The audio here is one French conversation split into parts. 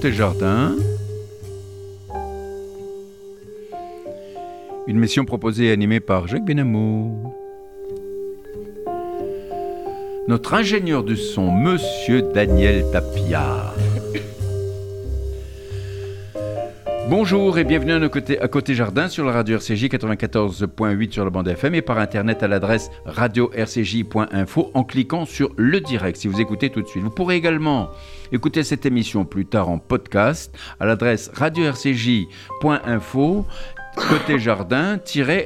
Côté jardin. Une mission proposée et animée par Jacques Benamou. Notre ingénieur du son, Monsieur Daniel Tapia. Bonjour et bienvenue à, nos côtés, à Côté Jardin sur la radio RCJ 94.8 sur la bande FM et par internet à l'adresse radio-rcj.info en cliquant sur le direct si vous écoutez tout de suite. Vous pourrez également écouter cette émission plus tard en podcast à l'adresse radio-rcj.info Côté jardin,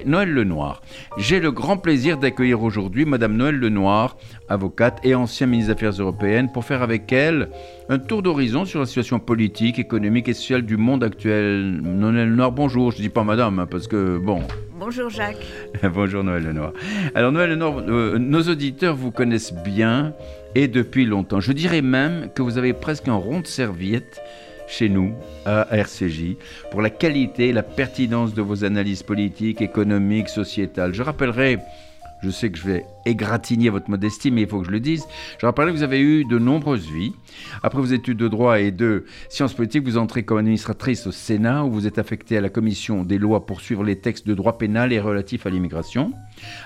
Noël Lenoir. J'ai le grand plaisir d'accueillir aujourd'hui Madame Noël Lenoir, avocate et ancienne ministre des Affaires européennes, pour faire avec elle un tour d'horizon sur la situation politique, économique et sociale du monde actuel. Noël Lenoir, bonjour. Je ne dis pas Madame, hein, parce que bon. Bonjour Jacques. bonjour Noël Lenoir. Alors Noël Lenoir, euh, nos auditeurs vous connaissent bien et depuis longtemps. Je dirais même que vous avez presque un rond de serviette chez nous, à RCJ, pour la qualité et la pertinence de vos analyses politiques, économiques, sociétales. Je rappellerai, je sais que je vais égratigner votre modestie, mais il faut que je le dise, je rappellerai que vous avez eu de nombreuses vies. Après vos études de droit et de sciences politiques, vous entrez comme administratrice au Sénat, où vous êtes affectée à la commission des lois pour suivre les textes de droit pénal et relatifs à l'immigration.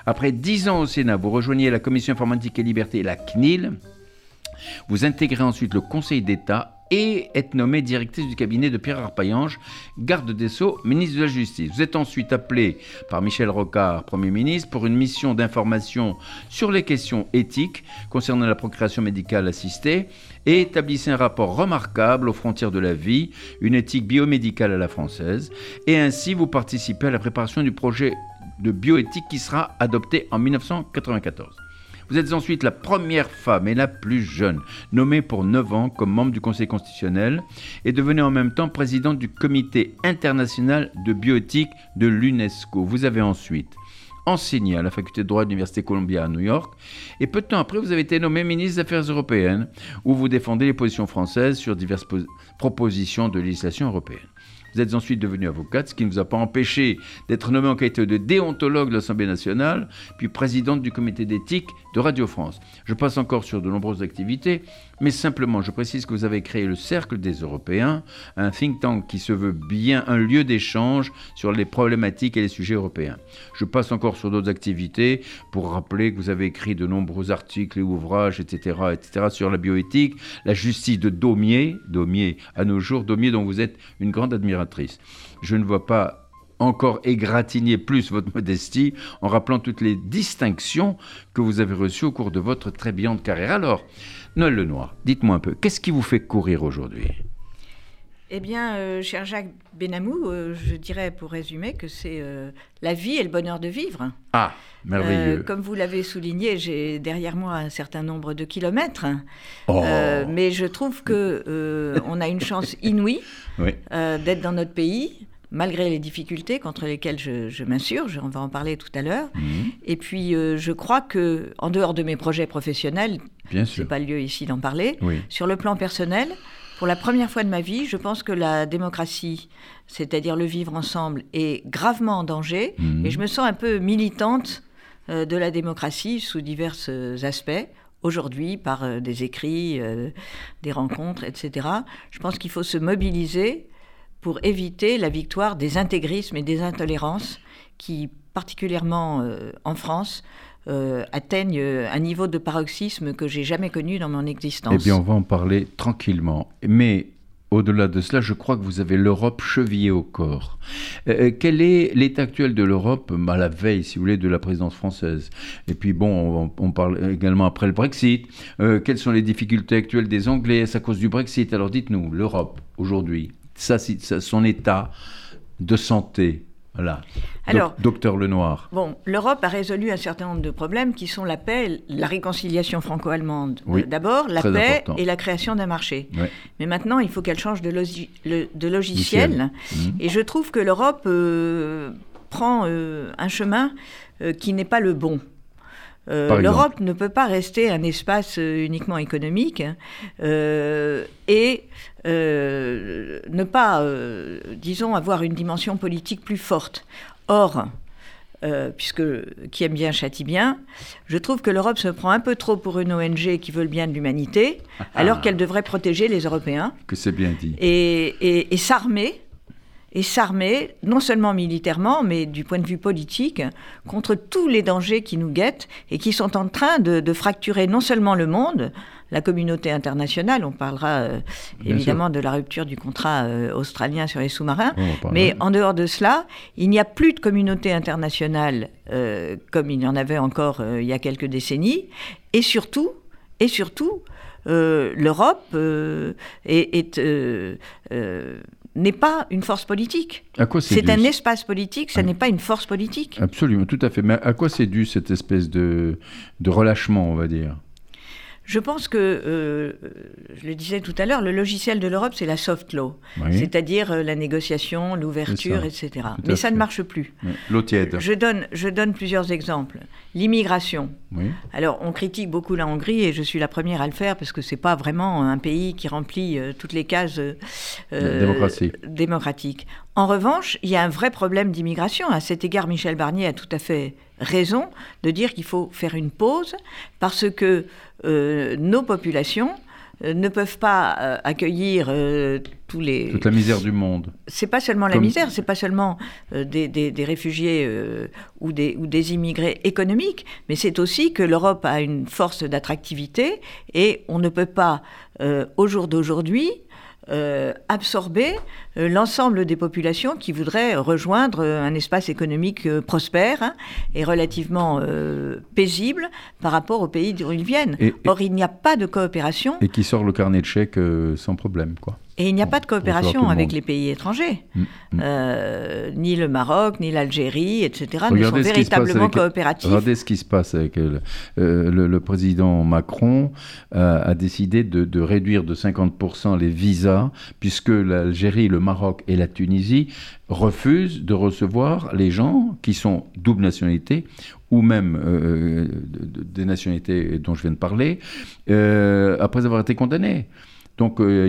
Après dix ans au Sénat, vous rejoignez la commission informatique et liberté, la CNIL. Vous intégrez ensuite le Conseil d'État et être nommée directrice du cabinet de Pierre Arpaillange, garde des Sceaux, ministre de la Justice. Vous êtes ensuite appelé par Michel Rocard, Premier ministre, pour une mission d'information sur les questions éthiques concernant la procréation médicale assistée et établissez un rapport remarquable aux frontières de la vie, une éthique biomédicale à la française, et ainsi vous participez à la préparation du projet de bioéthique qui sera adopté en 1994. Vous êtes ensuite la première femme et la plus jeune nommée pour 9 ans comme membre du Conseil constitutionnel et devenez en même temps présidente du Comité international de bioéthique de l'UNESCO. Vous avez ensuite enseigné à la faculté de droit de l'Université Columbia à New York. Et peu de temps après, vous avez été nommé ministre des Affaires européennes, où vous défendez les positions françaises sur diverses propositions de législation européenne. Vous êtes ensuite devenu avocate, ce qui ne vous a pas empêché d'être nommé en qualité de déontologue de l'Assemblée nationale, puis présidente du comité d'éthique de Radio France. Je passe encore sur de nombreuses activités, mais simplement je précise que vous avez créé le Cercle des Européens, un think tank qui se veut bien un lieu d'échange sur les problématiques et les sujets européens. Je passe encore sur d'autres activités pour rappeler que vous avez écrit de nombreux articles et ouvrages, etc., etc., sur la bioéthique, la justice de Daumier, Daumier à nos jours, Daumier dont vous êtes une grande admiratrice. Je ne vois pas encore égratigner plus votre modestie en rappelant toutes les distinctions que vous avez reçues au cours de votre très brillante carrière. Alors, Noël Lenoir, dites-moi un peu, qu'est-ce qui vous fait courir aujourd'hui? Eh bien, euh, cher Jacques Benamou, euh, je dirais pour résumer que c'est euh, la vie et le bonheur de vivre. Ah, merveilleux. comme vous l'avez souligné, j'ai derrière moi un certain nombre de kilomètres, oh. mais je trouve que on a une chance inouïe d'être dans notre pays malgré les difficultés contre lesquelles je, m'insurge, on va en parler tout à l'heure. Mhm. Et puis, euh, je crois que, en dehors de mes projets professionnels, ce n'est pas lieu ici d'en parler, sur le plan personnel, pour la première fois de ma vie, je pense que la démocratie, c'est-à-dire le vivre ensemble, est gravement en danger. Mhm. Et je me sens un peu militante euh, de la démocratie sous divers euh, aspects aujourd'hui par des écrits, des rencontres, etc. Je pense qu'il faut se mobiliser pour éviter la victoire des intégrismes et des intolérances qui, particulièrement euh, en France, euh, atteignent euh, un niveau de paroxysme que j'ai jamais connu dans mon existence. Eh bien, on va en parler tranquillement. Mais au-delà de cela, je crois que vous avez l'Europe chevillée au corps. quel est l'état actuel de l'Europe à la veille, si vous voulez, de la présidence française? Et puis bon, on, parle également après le Brexit. quelles sont les difficultés actuelles des Anglais? À cause du Brexit? Alors dites-nous, l'Europe aujourd'hui, ça, son état de santé. Voilà. Alors, docteur Lenoir. Bon, l'Europe a résolu un certain nombre de problèmes qui sont la paix, la réconciliation franco-allemande d'abord, la paix et la création d'un marché. Mais maintenant, il faut qu'elle change de, de logiciel. Mhm. Et je trouve que l'Europe euh, prend euh, un chemin euh, qui n'est pas le bon. L'Europe ne peut pas rester un espace uniquement économique et euh, ne pas, euh, disons, avoir une dimension politique plus forte. Or, euh, puisque qui aime bien châtie bien, je trouve que l'Europe se prend un peu trop pour une ONG qui veut le bien de l'humanité, ah. alors qu'elle devrait protéger les Européens. Que c'est bien dit. Et, et, s'armer, et s'armer, non seulement militairement, mais du point de vue politique, contre tous les dangers qui nous guettent et qui sont en train de, de fracturer non seulement le monde, la communauté internationale. On parlera euh, évidemment de la rupture du contrat euh, australien sur les sous-marins. mais en dehors de cela, il n'y a plus de communauté internationale euh, comme il y en avait encore il y a quelques décennies. Et surtout, et surtout, l'Europe est, n'est pas une force politique. C'est un espace politique, ce n'est pas une force politique. Absolument, tout à fait. Mais à quoi c'est dû cette espèce de, de relâchement, on va dire? Je pense que, euh, je le disais tout à l'heure, le logiciel de l'Europe, c'est la soft law, c'est-à-dire euh, la négociation, l'ouverture, etc. Mais ça ne marche plus. L'eau tiède. Je donne, je donne plusieurs exemples. L'immigration. Alors, on critique beaucoup la Hongrie, et je suis la première à le faire, parce que ce n'est pas vraiment un pays qui remplit euh, toutes les cases démocratiques. En revanche, il y a un vrai problème d'immigration. À cet égard, Michel Barnier a tout à fait raison de dire qu'il faut faire une pause, parce que nos populations euh, ne peuvent pas euh, accueillir tous les... Toute la misère du monde. C'est pas seulement la misère, c'est pas seulement des, des, réfugiés ou, des, ou des immigrés économiques, mais c'est aussi que l'Europe a une force d'attractivité et on ne peut pas, au jour d'aujourd'hui, euh, absorber euh, l'ensemble des populations qui voudraient rejoindre euh, un espace économique prospère hein, et relativement paisible par rapport aux pays d'où ils viennent. Or, il n'y a pas de coopération. Et qui sort le carnet de chèques sans problème, quoi. Et il n'y a pas de coopération avec les pays étrangers. Mm, mm. Euh, ni le Maroc, ni l'Algérie, etc. ne sont véritablement coopératifs. Regardez ce qui se passe avec euh, le, président Macron a décidé de, réduire de 50% les visas, puisque l'Algérie, le Maroc et la Tunisie refusent de recevoir les gens qui sont double nationalité ou même euh, des nationalités dont je viens de parler, après avoir été condamnés. Donc euh,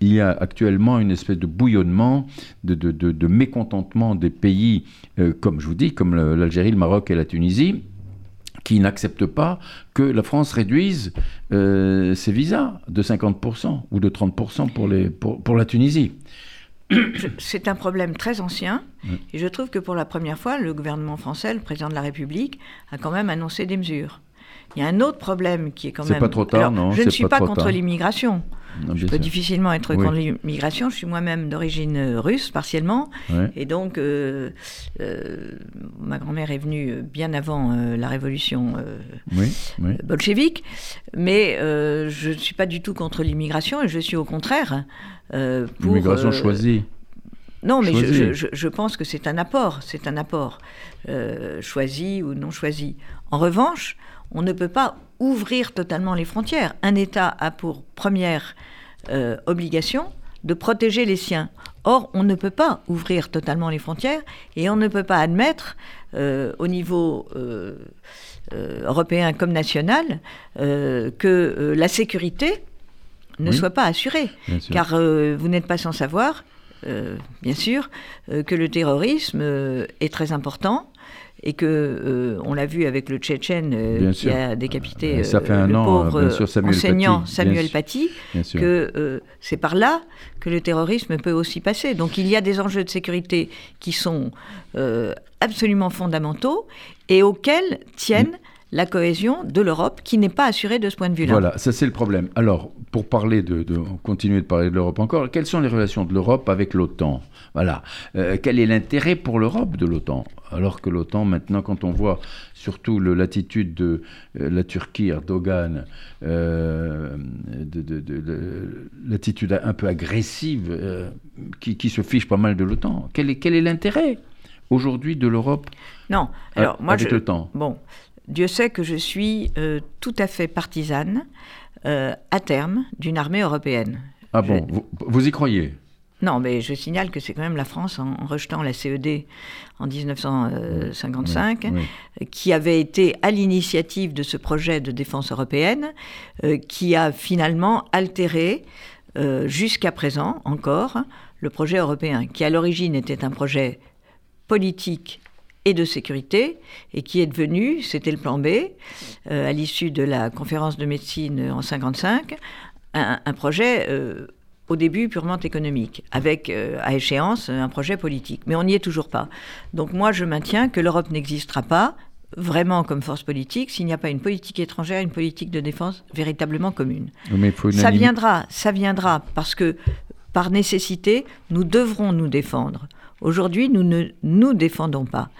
il y a actuellement une espèce de bouillonnement, de, mécontentement des pays, euh, comme je vous dis, comme l'Algérie, le Maroc et la Tunisie, qui n'acceptent pas que la France réduise euh, ses visas de 50% ou de 30% pour, les, pour, la Tunisie. C'est un problème très ancien et je trouve que pour la première fois, le gouvernement français, le président de la République, a quand même annoncé des mesures. Il y a un autre problème qui est quand même. C'est pas trop tard, non Je ne suis pas, contre l'immigration. Je peux difficilement être contre l'immigration. Je suis moi-même d'origine euh, russe, partiellement. Et donc, euh, euh, ma grand-mère est venue bien avant la révolution bolchevique. Mais je ne suis pas du tout contre l'immigration et je suis au contraire pour. L'immigration choisie. Non, mais je, je, pense que c'est un apport, c'est un apport, choisi ou non choisi. En revanche, on ne peut pas ouvrir totalement les frontières. Un État a pour première euh, obligation de protéger les siens. Or, on ne peut pas ouvrir totalement les frontières et on ne peut pas admettre euh, au niveau euh, européen comme national que la sécurité ne soit pas assurée. Car vous n'êtes pas sans savoir, bien sûr, que le terrorisme est très important et que euh, on l'a vu avec le Tchétchène euh, qui a décapité ça fait un le an, pauvre sûr, Samuel enseignant Paty, Samuel Paty, que euh, c'est par là que le terrorisme peut aussi passer. Donc il y a des enjeux de sécurité qui sont absolument fondamentaux et auxquels tiennent la cohésion de l'Europe qui n'est pas assurée de ce point de vue-là. Voilà, ça c'est le problème. Alors, pour parler de, de continuer de parler de l'Europe encore, quelles sont les relations de l'Europe avec l'OTAN? Voilà, quel est l'intérêt pour l'Europe de l'OTAN? Alors que l'OTAN, maintenant, quand on voit surtout l'attitude de euh, la Turquie, Erdogan, euh, l'attitude un peu agressive euh, qui, se fiche pas mal de l'OTAN, quel est l'intérêt aujourd'hui de l'Europe? Non, alors moi, avec le temps. Bon, Dieu sait que je suis tout à fait partisane à terme d'une armée européenne. Ah bon, vous y croyez? Non, mais je signale que c'est quand même la France, en, rejetant la CED en 1955, qui avait été à l'initiative de ce projet de défense européenne, euh, qui a finalement altéré, euh, jusqu'à présent encore, le projet européen, qui à l'origine était un projet politique et de sécurité, et qui est devenu, c'était le plan B, à l'issue de la conférence de médecine en 55, un, un projet au début purement économique, avec à échéance un projet politique. Mais on n'y est toujours pas. Donc moi, je maintiens que l'Europe n'existera pas vraiment comme force politique s'il n'y a pas une politique étrangère, une politique de défense véritablement commune. ça viendra, ça viendra parce que par nécessité, nous devrons nous défendre. Aujourd'hui, nous ne nous défendons pas.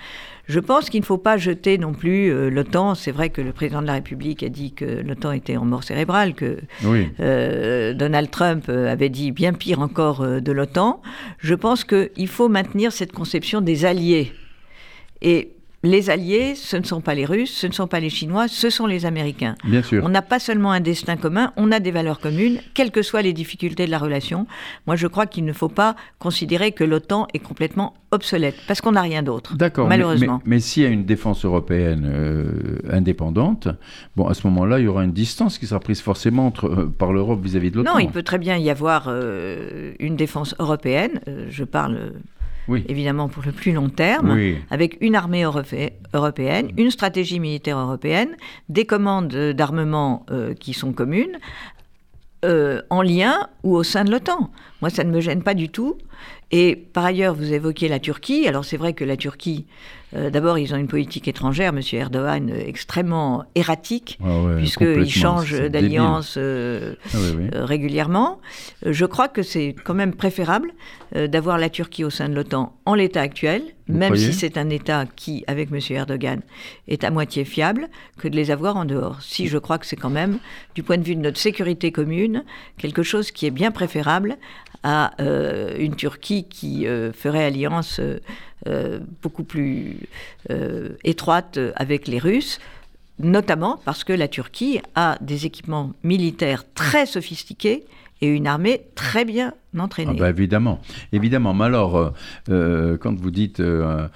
Je pense qu'il ne faut pas jeter non plus euh, l'OTAN. C'est vrai que le président de la République a dit que l'OTAN était en mort cérébrale, que euh, Donald Trump euh, avait dit bien pire encore de l'OTAN. Je pense qu'il faut maintenir cette conception des alliés. Et les alliés, ce ne sont pas les Russes, ce ne sont pas les Chinois, ce sont les Américains. Bien sûr. On n'a pas seulement un destin commun, on a des valeurs communes, quelles que soient les difficultés de la relation. Moi, je crois qu'il ne faut pas considérer que l'OTAN est complètement obsolète, parce qu'on n'a rien d'autre. D'accord, malheureusement. Mais, s'il y a une défense européenne euh, indépendante, bon, à ce moment-là, il y aura une distance qui sera prise forcément entre, euh, par l'Europe vis-à-vis de l'OTAN. Non, il peut très bien y avoir euh, une défense européenne. je parle évidemment pour le plus long terme, avec une armée européenne, une stratégie militaire européenne, des commandes d'armement euh, qui sont communes, euh, en lien ou au sein de l'OTAN. Moi, ça ne me gêne pas du tout. Et par ailleurs, vous évoquez la Turquie. Alors c'est vrai que la Turquie, euh, d'abord, ils ont une politique étrangère, M. Erdogan, extrêmement erratique, ah puisqu'il change d'alliance euh, ah euh, régulièrement. Je crois que c'est quand même préférable d'avoir la Turquie au sein de l'OTAN en l'état actuel, même si c'est un État qui, avec M. Erdogan, est à moitié fiable, que de les avoir en dehors. Si je crois que c'est quand même, du point de vue de notre sécurité commune, quelque chose qui est bien préférable à une Turquie qui ferait alliance euh, beaucoup plus euh, étroite avec les Russes, notamment parce que la Turquie a des équipements militaires très sophistiqués et une armée très bien entraînée. Ah bah évidemment, évidemment. Mais alors, euh, quand vous dites que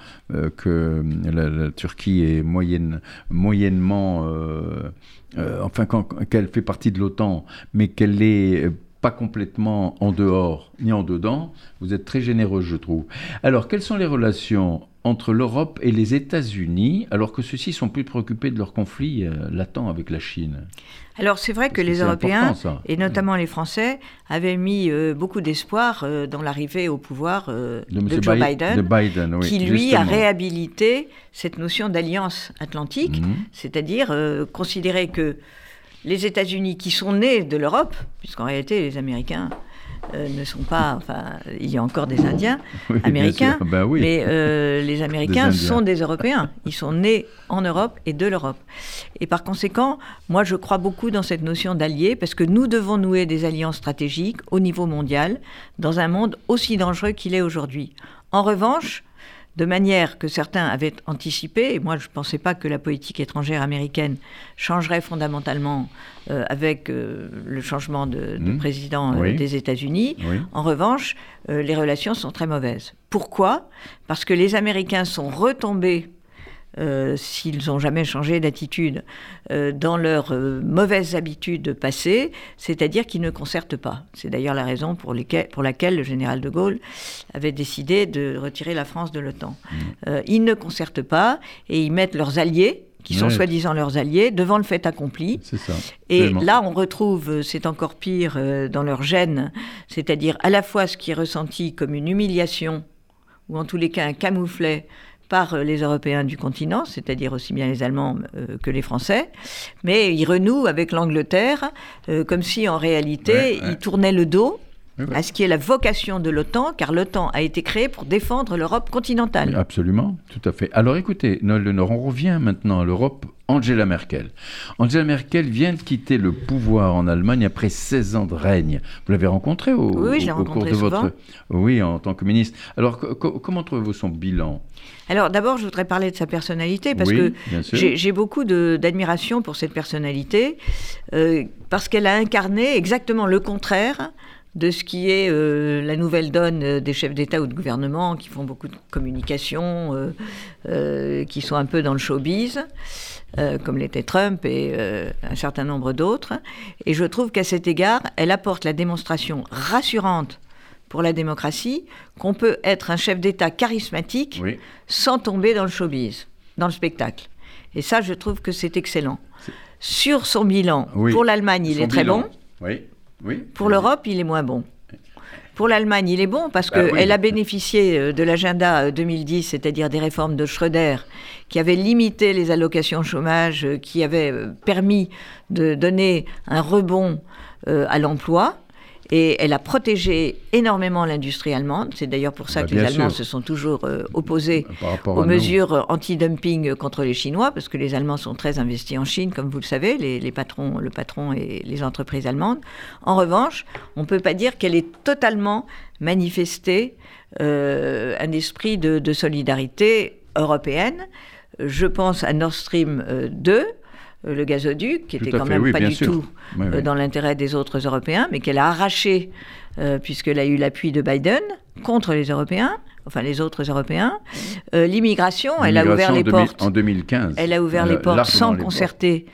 la, Turquie est moyenne, moyennement, enfin qu'elle fait partie de l'OTAN, mais qu'elle est pas complètement en dehors ni en dedans. Vous êtes très généreux, je trouve. Alors, quelles sont les relations entre l'Europe et les États-Unis, alors que ceux-ci sont plus préoccupés de leur conflit euh, latent avec la Chine? Alors c'est vrai que, les Européens, et notamment les Français, avaient mis euh, beaucoup d'espoir euh, dans l'arrivée au pouvoir de, Joe Biden, qui lui a réhabilité cette notion d'alliance atlantique, mhm. c'est-à-dire considérer que les États-Unis qui sont nés de l'Europe, puisqu'en réalité les Américains euh, ne sont pas, enfin, il y a encore des Indiens américains, ben mais euh, les Américains sont des Européens. Ils sont nés en Europe et de l'Europe. Et par conséquent, moi, je crois beaucoup dans cette notion d'alliés, parce que nous devons nouer des alliances stratégiques au niveau mondial, dans un monde aussi dangereux qu'il est aujourd'hui. En revanche, de manière que certains avaient anticipé, et moi je ne pensais pas que la politique étrangère américaine changerait fondamentalement euh, avec euh, le changement de, mmh. président euh, des États-Unis. En revanche, les relations sont très mauvaises. Pourquoi? Parce que les Américains sont retombés euh, s'ils n'ont jamais changé d'attitude euh, dans leurs euh, mauvaises habitudes passées, c'est-à-dire qu'ils ne concertent pas. C'est d'ailleurs la raison pour, pour, laquelle le général de Gaulle avait décidé de retirer la France de l'OTAN. Mmh. ils ne concertent pas et ils mettent leurs alliés, qui sont soi-disant leurs alliés, devant le fait accompli. Ça. Et là, on retrouve, c'est encore pire, dans leur gène, c'est-à-dire à la fois ce qui est ressenti comme une humiliation, ou en tous les cas un camouflet par euh, les Européens du continent, c'est-à-dire aussi bien les Allemands euh, que les Français, mais ils renouent avec l'Angleterre euh, comme si en réalité ils tournaient le dos à ce qui est la vocation de l'OTAN, car l'OTAN a été créée pour défendre l'Europe continentale. absolument, tout à fait. Alors écoutez, Noël Nord, on revient maintenant à l'Europe. Angela Merkel. Angela Merkel vient de quitter le pouvoir en Allemagne après 16 ans de règne. Vous l'avez rencontrée au, cours de votre... Oui, en tant que ministre. Alors, comment trouvez-vous son bilan? Alors d'abord, je voudrais parler de sa personnalité parce que j'ai beaucoup d'admiration pour cette personnalité euh, parce qu'elle a incarné exactement le contraire de ce qui est euh, la nouvelle donne euh, des chefs d'État ou de gouvernement qui font beaucoup de communication, euh, qui sont un peu dans le showbiz, comme l'était Trump et un certain nombre d'autres. Et je trouve qu'à cet égard, elle apporte la démonstration rassurante pour la démocratie qu'on peut être un chef d'État charismatique sans tomber dans le showbiz, dans le spectacle. Et ça, je trouve que c'est excellent. Sur son bilan, pour l'Allemagne, il est très bon. Oui. Oui. Pour l'Europe, il est moins bon. Pour l'Allemagne, il est bon parce bah qu'elle a bénéficié euh, de l'agenda 2010, euh, c'est-à-dire des réformes de Schröder, qui avaient limité les allocations chômage, euh, qui avaient permis de donner un rebond à l'emploi. Et elle a protégé énormément l'industrie allemande. C'est d'ailleurs pour ça bah, que les Allemands se sont toujours euh, opposés aux mesures anti-dumping contre les Chinois, parce que les Allemands sont très investis en Chine, comme vous le savez, les, patrons, le patron et les entreprises allemandes. En revanche, on ne peut pas dire qu'elle ait totalement manifesté euh, un esprit de, solidarité européenne. Je pense à Nord Stream 2, euh, euh, le gazoduc, qui était quand même pas du tout euh, dans l'intérêt des autres Européens, mais qu'elle a arraché, euh, puisqu'elle a eu l'appui de Biden contre les Européens, enfin les autres Européens. L'immigration, elle a ouvert les portes. En 2015. Elle a ouvert les portes sans concerter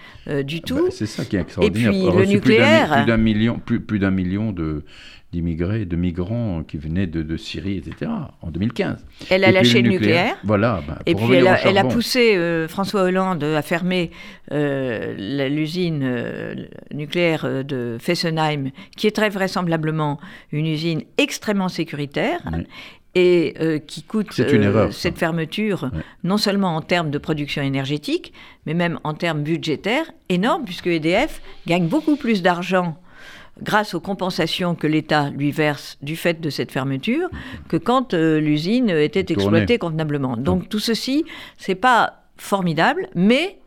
du ah tout. Bah, c'est ça qui est extraordinaire. Et puis le nucléaire. Plus d'un million, plus, plus d'un million de d'immigrés, de migrants qui venaient de, Syrie, etc., en 2015. Elle a lâché le nucléaire. Voilà. Ben, et puis elle a, poussé euh, François Hollande à fermer euh, l'usine euh, nucléaire de Fessenheim, qui est très vraisemblablement une usine extrêmement sécuritaire. Et qui coûte cette fermeture, non seulement en termes de production énergétique, mais même en termes budgétaires, énorme, puisque EDF gagne beaucoup plus d'argent grâce aux compensations que l'État lui verse du fait de cette fermeture que quand euh, l'usine était exploitée convenablement. Donc tout ceci, c'est pas formidable, mais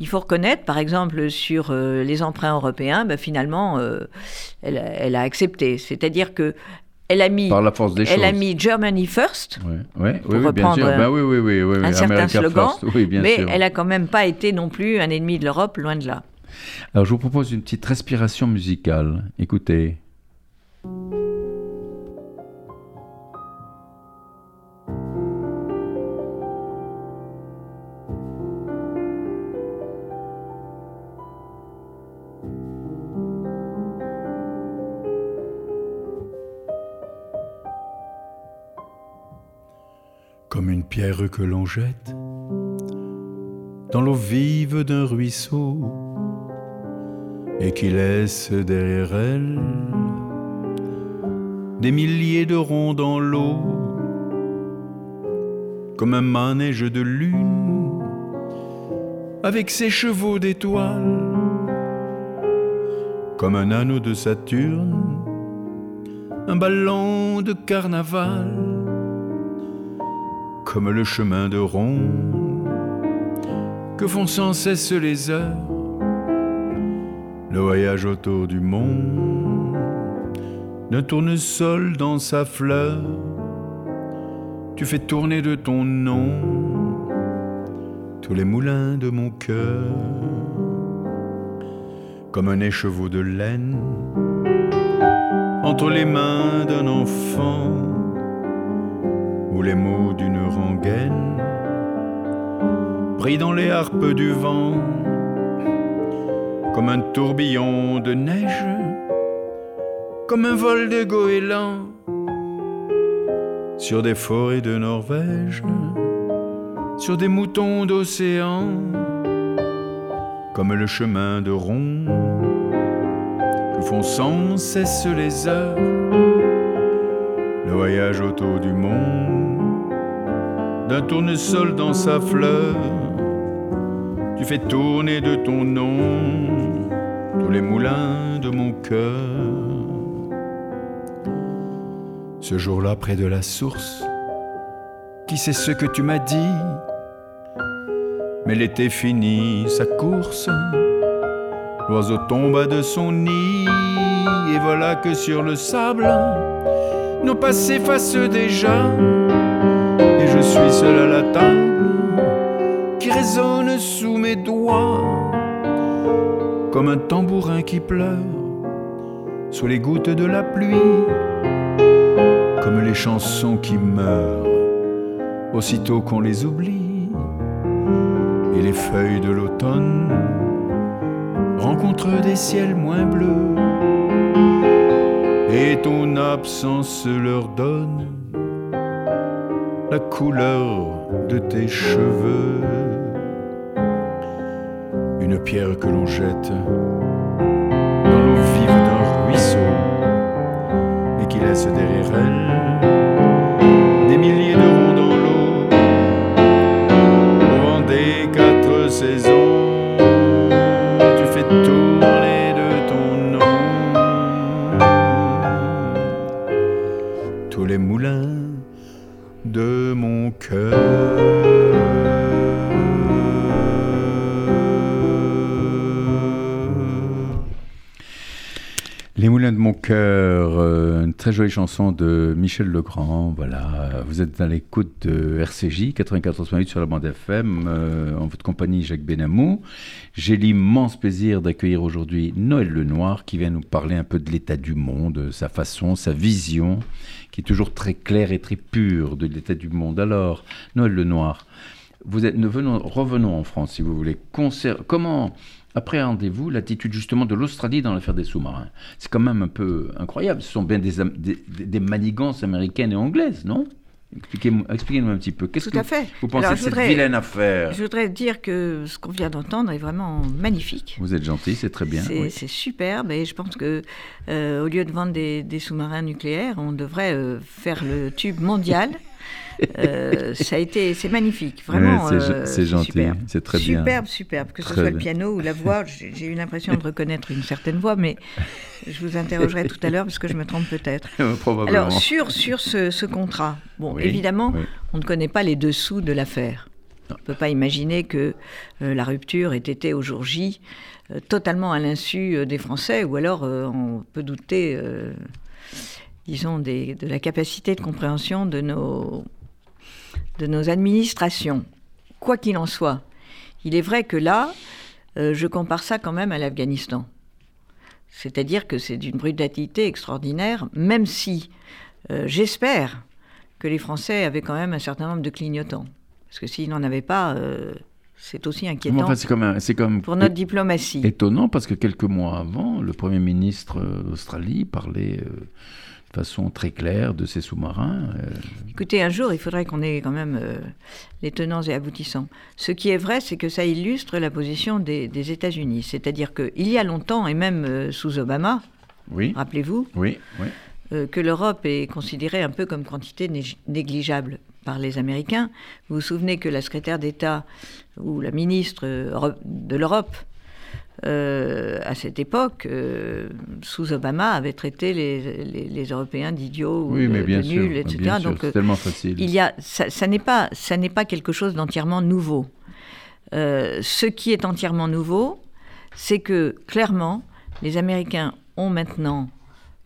il faut reconnaître, par exemple, sur euh, les emprunts européens, ben, finalement, euh, elle, a accepté. C'est-à-dire que elle a mis, la force des elle a mis Germany First, pour reprendre ben oui, un certain slogan, mais elle a quand même pas été non plus un ennemi de l'Europe, loin de là. Alors je vous propose une petite respiration musicale. Écoutez. Comme une pierre que l'on jette dans l'eau vive d'un ruisseau et qui laisse derrière elle des milliers de ronds dans l'eau, comme un manège de lune avec ses chevaux d'étoiles, comme un anneau de Saturne, un ballon de carnaval, comme le chemin de ronde que font sans cesse les heures le voyage autour du monde d'un tournesol dans sa fleur. Tu fais tourner de ton nom tous les moulins de mon cœur, comme un écheveau de laine entre les mains d'un enfant ou les mots d'une rengaine pris dans les harpes du vent comme un tourbillon de neige, comme un vol de goéland sur des forêts de Norvège, sur des moutons d'océan, comme le chemin de rond que font sans cesse les heures, le voyage autour du monde, d'un tournesol dans sa fleur tu fais tourner de ton nom tous les moulins de mon cœur. Ce jour-là, près de la source, qui sait ce que tu m'as dit? Mais l'été finit sa course, l'oiseau tomba de son nid, et voilà que sur le sable, nos pas s'effacent déjà, et je suis seul à la table qui résonne sous mes doigts comme un tambourin qui pleure sous les gouttes de la pluie, comme les chansons qui meurent aussitôt qu'on les oublie, et les feuilles de l'automne rencontrent des ciels moins bleus, et ton absence leur donne la couleur de tes cheveux. Une pierre que l'on jette dans l'eau vive d'un ruisseau et qui laisse derrière elle jolie chanson de Michel Legrand. Voilà, vous êtes dans l'écoute de RCJ 94.8 sur la bande FM, euh, en votre compagnie Jacques Benamou. J'ai l'immense plaisir d'accueillir aujourd'hui Noël Lenoir qui vient nous parler un peu de l'état du monde, sa façon, sa vision, qui est toujours très claire et très pure de l'état du monde. Alors, Noël Lenoir, vous êtes, nous venons, revenons en France si vous voulez. Comment appréhendez-vous l'attitude justement de l'Australie dans l'affaire des sous-marins C'est quand même un peu incroyable. Ce sont bien des, des, des manigances américaines et anglaises, non? Expliquez-nous expliquez un petit peu. Qu'est-ce Tout que à fait. vous pensez Alors, de je cette voudrais- vilaine affaire? Je voudrais dire que ce qu'on vient d'entendre est vraiment magnifique. Vous êtes gentil, c'est très bien. C'est oui. superbe et je pense que euh, au lieu de vendre des, des sous-marins nucléaires, on devrait euh, faire le tube mondial. Euh, ça a été, c'est magnifique, vraiment. Ouais, c'est euh, gentil, c'est très bien. Superbe, superbe. Que ce Très soit le piano ou la voix, j'ai eu l'impression de reconnaître une certaine voix, mais je vous interrogerai tout à l'heure parce que je me trompe peut-être. Alors sur sur ce, ce contrat, bon, Oui, évidemment, oui. on ne connaît pas les dessous de l'affaire. On ne peut pas imaginer que euh, la rupture ait été au jour J euh, totalement à l'insu euh, des Français, ou alors on peut douter, disons, des- de la capacité de compréhension de nos, de nos administrations. Quoi qu'il en soit, il est vrai que là, euh, je compare ça quand même à l'Afghanistan. C'est-à-dire que c'est d'une brutalité extraordinaire, même si euh, j'espère que les Français avaient quand même un certain nombre de clignotants. Parce que s'ils n'en avaient pas, euh, c'est aussi inquiétant enfin, c'est comme, un- c'est comme pour notre diplomatie. étonnant parce que quelques mois avant, le Premier ministre d'Australie parlait façon très claire de ces sous-marins. euh, Écoutez, un jour, il faudrait qu'on ait quand même euh, les tenants et aboutissants. Ce qui est vrai, c'est que ça illustre la position des, des États-Unis. C'est-à-dire qu'il y a longtemps, et même euh, sous Obama, Oui, rappelez-vous, oui, oui. euh, que l'Europe est considérée un peu comme quantité nég- négligeable par les Américains. Vous vous souvenez que la secrétaire d'État ou la ministre de l'Europe, euh, à cette époque, euh, sous Obama, avait traité les, les- les Européens d'idiots ou Oui, de, bien de sûr. nuls, etc. bien Donc, c'est tellement facile. il y a, ça, ça n'est pas, ça n'est pas quelque chose d'entièrement nouveau. Euh, ce qui est entièrement nouveau, c'est que clairement, les Américains ont maintenant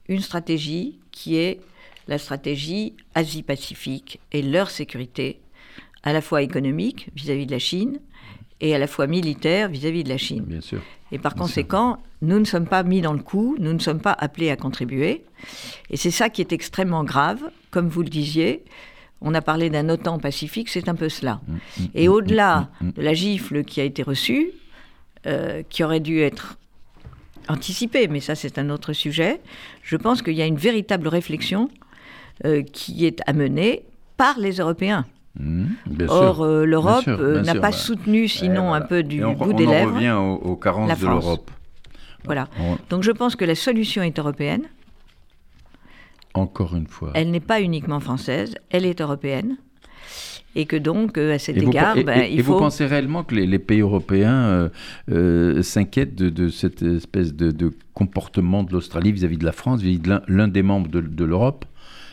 une stratégie qui est la stratégie Asie-Pacifique et leur sécurité, à la fois économique vis-à-vis de la Chine et à la fois militaire vis-à-vis de la Chine. Bien sûr. Et par conséquent, nous ne sommes pas mis dans le coup, nous ne sommes pas appelés à contribuer. Et c'est ça qui est extrêmement grave. Comme vous le disiez, on a parlé d'un OTAN pacifique, c'est un peu cela. Mm, Et au-delà de la gifle qui a été reçue, euh, qui aurait dû être anticipée, mais ça c'est un autre sujet, je pense qu'il y a une véritable réflexion euh, qui est à mener par les Européens. Mmh, Or, euh, l'Europe euh, n'a pas bah. soutenu, sinon Et un peu du on, bout on des lèvres. revient aux, aux carences de l'Europe. Voilà. On- Donc je pense que la solution est européenne. Encore une fois. Elle n'est pas uniquement française, elle est européenne. Et que donc, euh, à cet Et vous, égard, et- ben, et- il et vous faut... pensez réellement que les, les pays européens euh, euh, s'inquiètent de, de cette espèce de, de comportement de l'Australie vis-à-vis de la France, vis-à-vis de l'un- l'un des membres de, de l'Europe?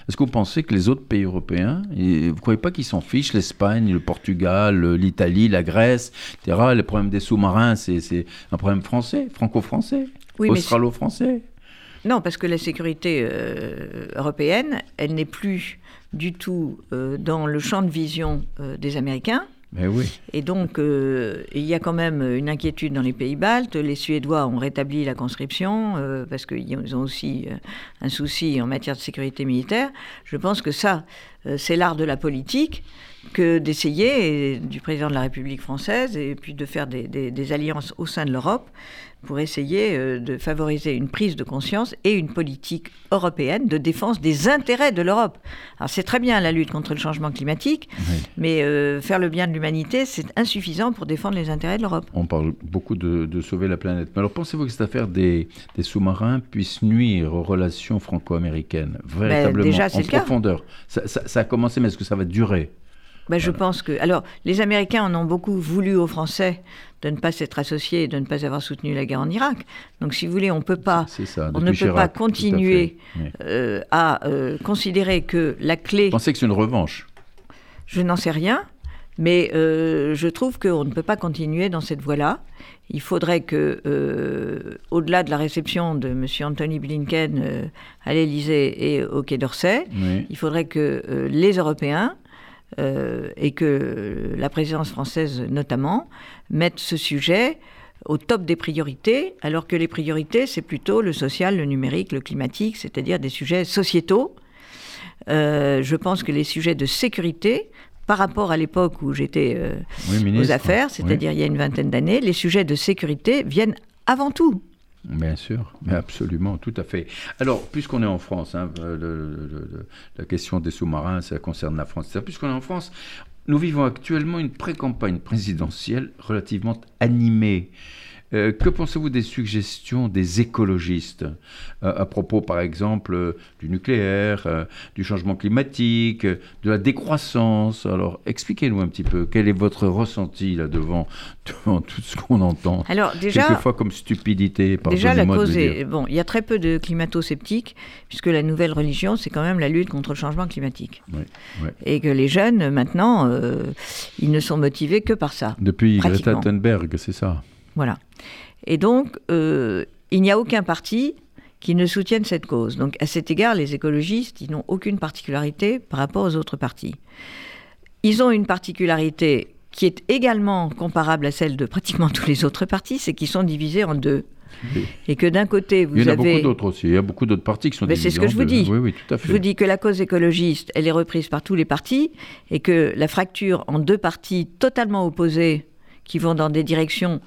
Est-ce que vous pensez que les autres pays européens, et vous ne croyez pas qu'ils s'en fichent L'Espagne, le Portugal, l'Italie, la Grèce, etc. Les problèmes des sous-marins, c'est un problème français, franco-français, Oui, australo-français? Non, parce que la sécurité euh, européenne, elle n'est plus du tout euh, dans le champ de vision euh, des Américains. Et donc, euh, il y a quand même une inquiétude dans les pays baltes. Les Suédois ont rétabli la conscription euh, parce qu'ils ont aussi euh, un souci en matière de sécurité militaire. Je pense que ça, c'est l'art de la politique que d'essayer, du président de la République française, et puis de faire des, des- des alliances au sein de l'Europe, pour essayer euh, de favoriser une prise de conscience et une politique européenne de défense des intérêts de l'Europe. Alors c'est très bien la lutte contre le changement climatique, mais euh, faire le bien de l'humanité, c'est insuffisant pour défendre les intérêts de l'Europe. On parle beaucoup de, sauver la planète. Mais alors pensez-vous que cette affaire des, sous-marins puisse nuire aux relations franco-américaines ben, Véritablement, déjà, en profondeur? Ça, ça a commencé, mais est-ce que ça va durer? Ben, je pense que. Alors, les Américains en ont beaucoup voulu aux Français de ne pas s'être associés et de ne pas avoir soutenu la guerre en Irak. Donc, si vous voulez, on peut pas, on ne peut pas continuer euh, à, euh, considérer que la clé. Vous pensez que c'est une revanche? Je n'en sais rien, mais euh, je trouve qu'on ne peut pas continuer dans cette voie-là. Il faudrait que, au-delà de la réception de M. Anthony Blinken à l'Élysée et au Quai d'Orsay, il faudrait que les Européens euh, et que la présidence française notamment mette ce sujet au top des priorités, alors que les priorités, c'est plutôt le social, le numérique, le climatique, c'est-à-dire des sujets sociétaux. Euh, je pense que les sujets de sécurité, par rapport à l'époque où j'étais euh, aux affaires, c'est-à-dire il y a une vingtaine d'années, les sujets de sécurité viennent avant tout. Bien sûr, mais absolument, tout à fait. Alors, puisqu'on est en France, hein, la question des sous-marins, ça concerne la France. Puisqu'on est en France, nous vivons actuellement une pré-campagne présidentielle relativement animée. Euh, que pensez-vous des suggestions des écologistes euh, à propos, par exemple, euh, du nucléaire, du changement climatique, de la décroissance? Alors, expliquez-nous un petit peu quel est votre ressenti là devant, devant tout ce qu'on entend? Alors déjà, quelquefois comme stupidité. Déjà, la cause est bon. Il y a très peu de climato-sceptiques puisque la nouvelle religion, c'est quand même la lutte contre le changement climatique. Et que les jeunes maintenant, ils ne sont motivés que par ça. Depuis Greta Thunberg, c'est ça. Voilà. Et donc, euh, il n'y a aucun parti qui ne soutienne cette cause. Donc, à cet égard, les écologistes, ils n'ont aucune particularité par rapport aux autres partis. Ils ont une particularité qui est également comparable à celle de pratiquement tous les autres partis, c'est qu'ils sont divisés en deux. Et que d'un côté, vous avez... Il y en a beaucoup d'autres aussi. Il y a beaucoup d'autres partis qui sont divisés. C'est ce que je vous dis. Oui, oui, tout à fait. Je vous dis que la cause écologiste, elle est reprise par tous les partis et que la fracture en deux partis totalement opposés qui vont dans des directions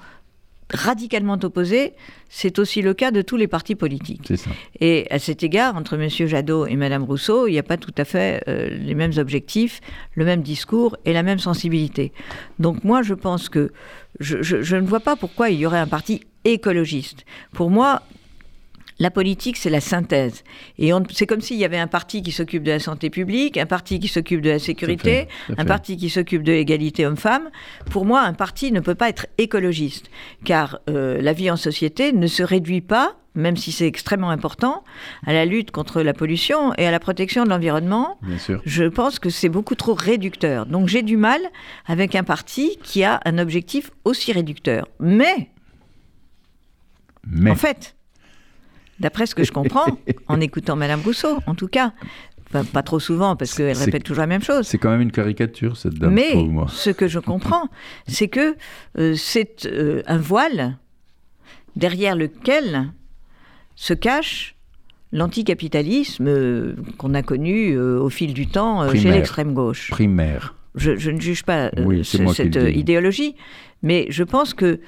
radicalement opposés, c'est aussi le cas de tous les partis politiques. Et à cet égard, entre M. Jadot et Mme Rousseau, il n'y a pas tout à fait euh, les mêmes objectifs, le même discours et la même sensibilité. Donc moi, je pense que je, je ne vois pas pourquoi il y aurait un parti écologiste. Pour moi, la politique, c'est la synthèse. Et c'est comme s'il y avait un parti qui s'occupe de la santé publique, un parti qui s'occupe de la sécurité, un parti qui s'occupe de l'égalité homme-femme. Pour moi, un parti ne peut pas être écologiste, car euh, la vie en société ne se réduit pas même si c'est extrêmement important, à la lutte contre la pollution et à la protection de l'environnement. Je pense que c'est beaucoup trop réducteur. Donc j'ai du mal avec un parti qui a un objectif aussi réducteur. Mais, Mais. en fait, D'après ce que je comprends, en écoutant Madame Rousseau, en tout cas. pas trop souvent, parce qu'elle répète toujours la même chose. C'est quand même une caricature, cette dame. Mais ce que je comprends, c'est que euh, c'est euh, un voile derrière lequel se cache l'anticapitalisme euh, qu'on a connu au fil du temps chez l'extrême gauche. Primaire. Je, ne juge pas cette idéologie, mais je pense que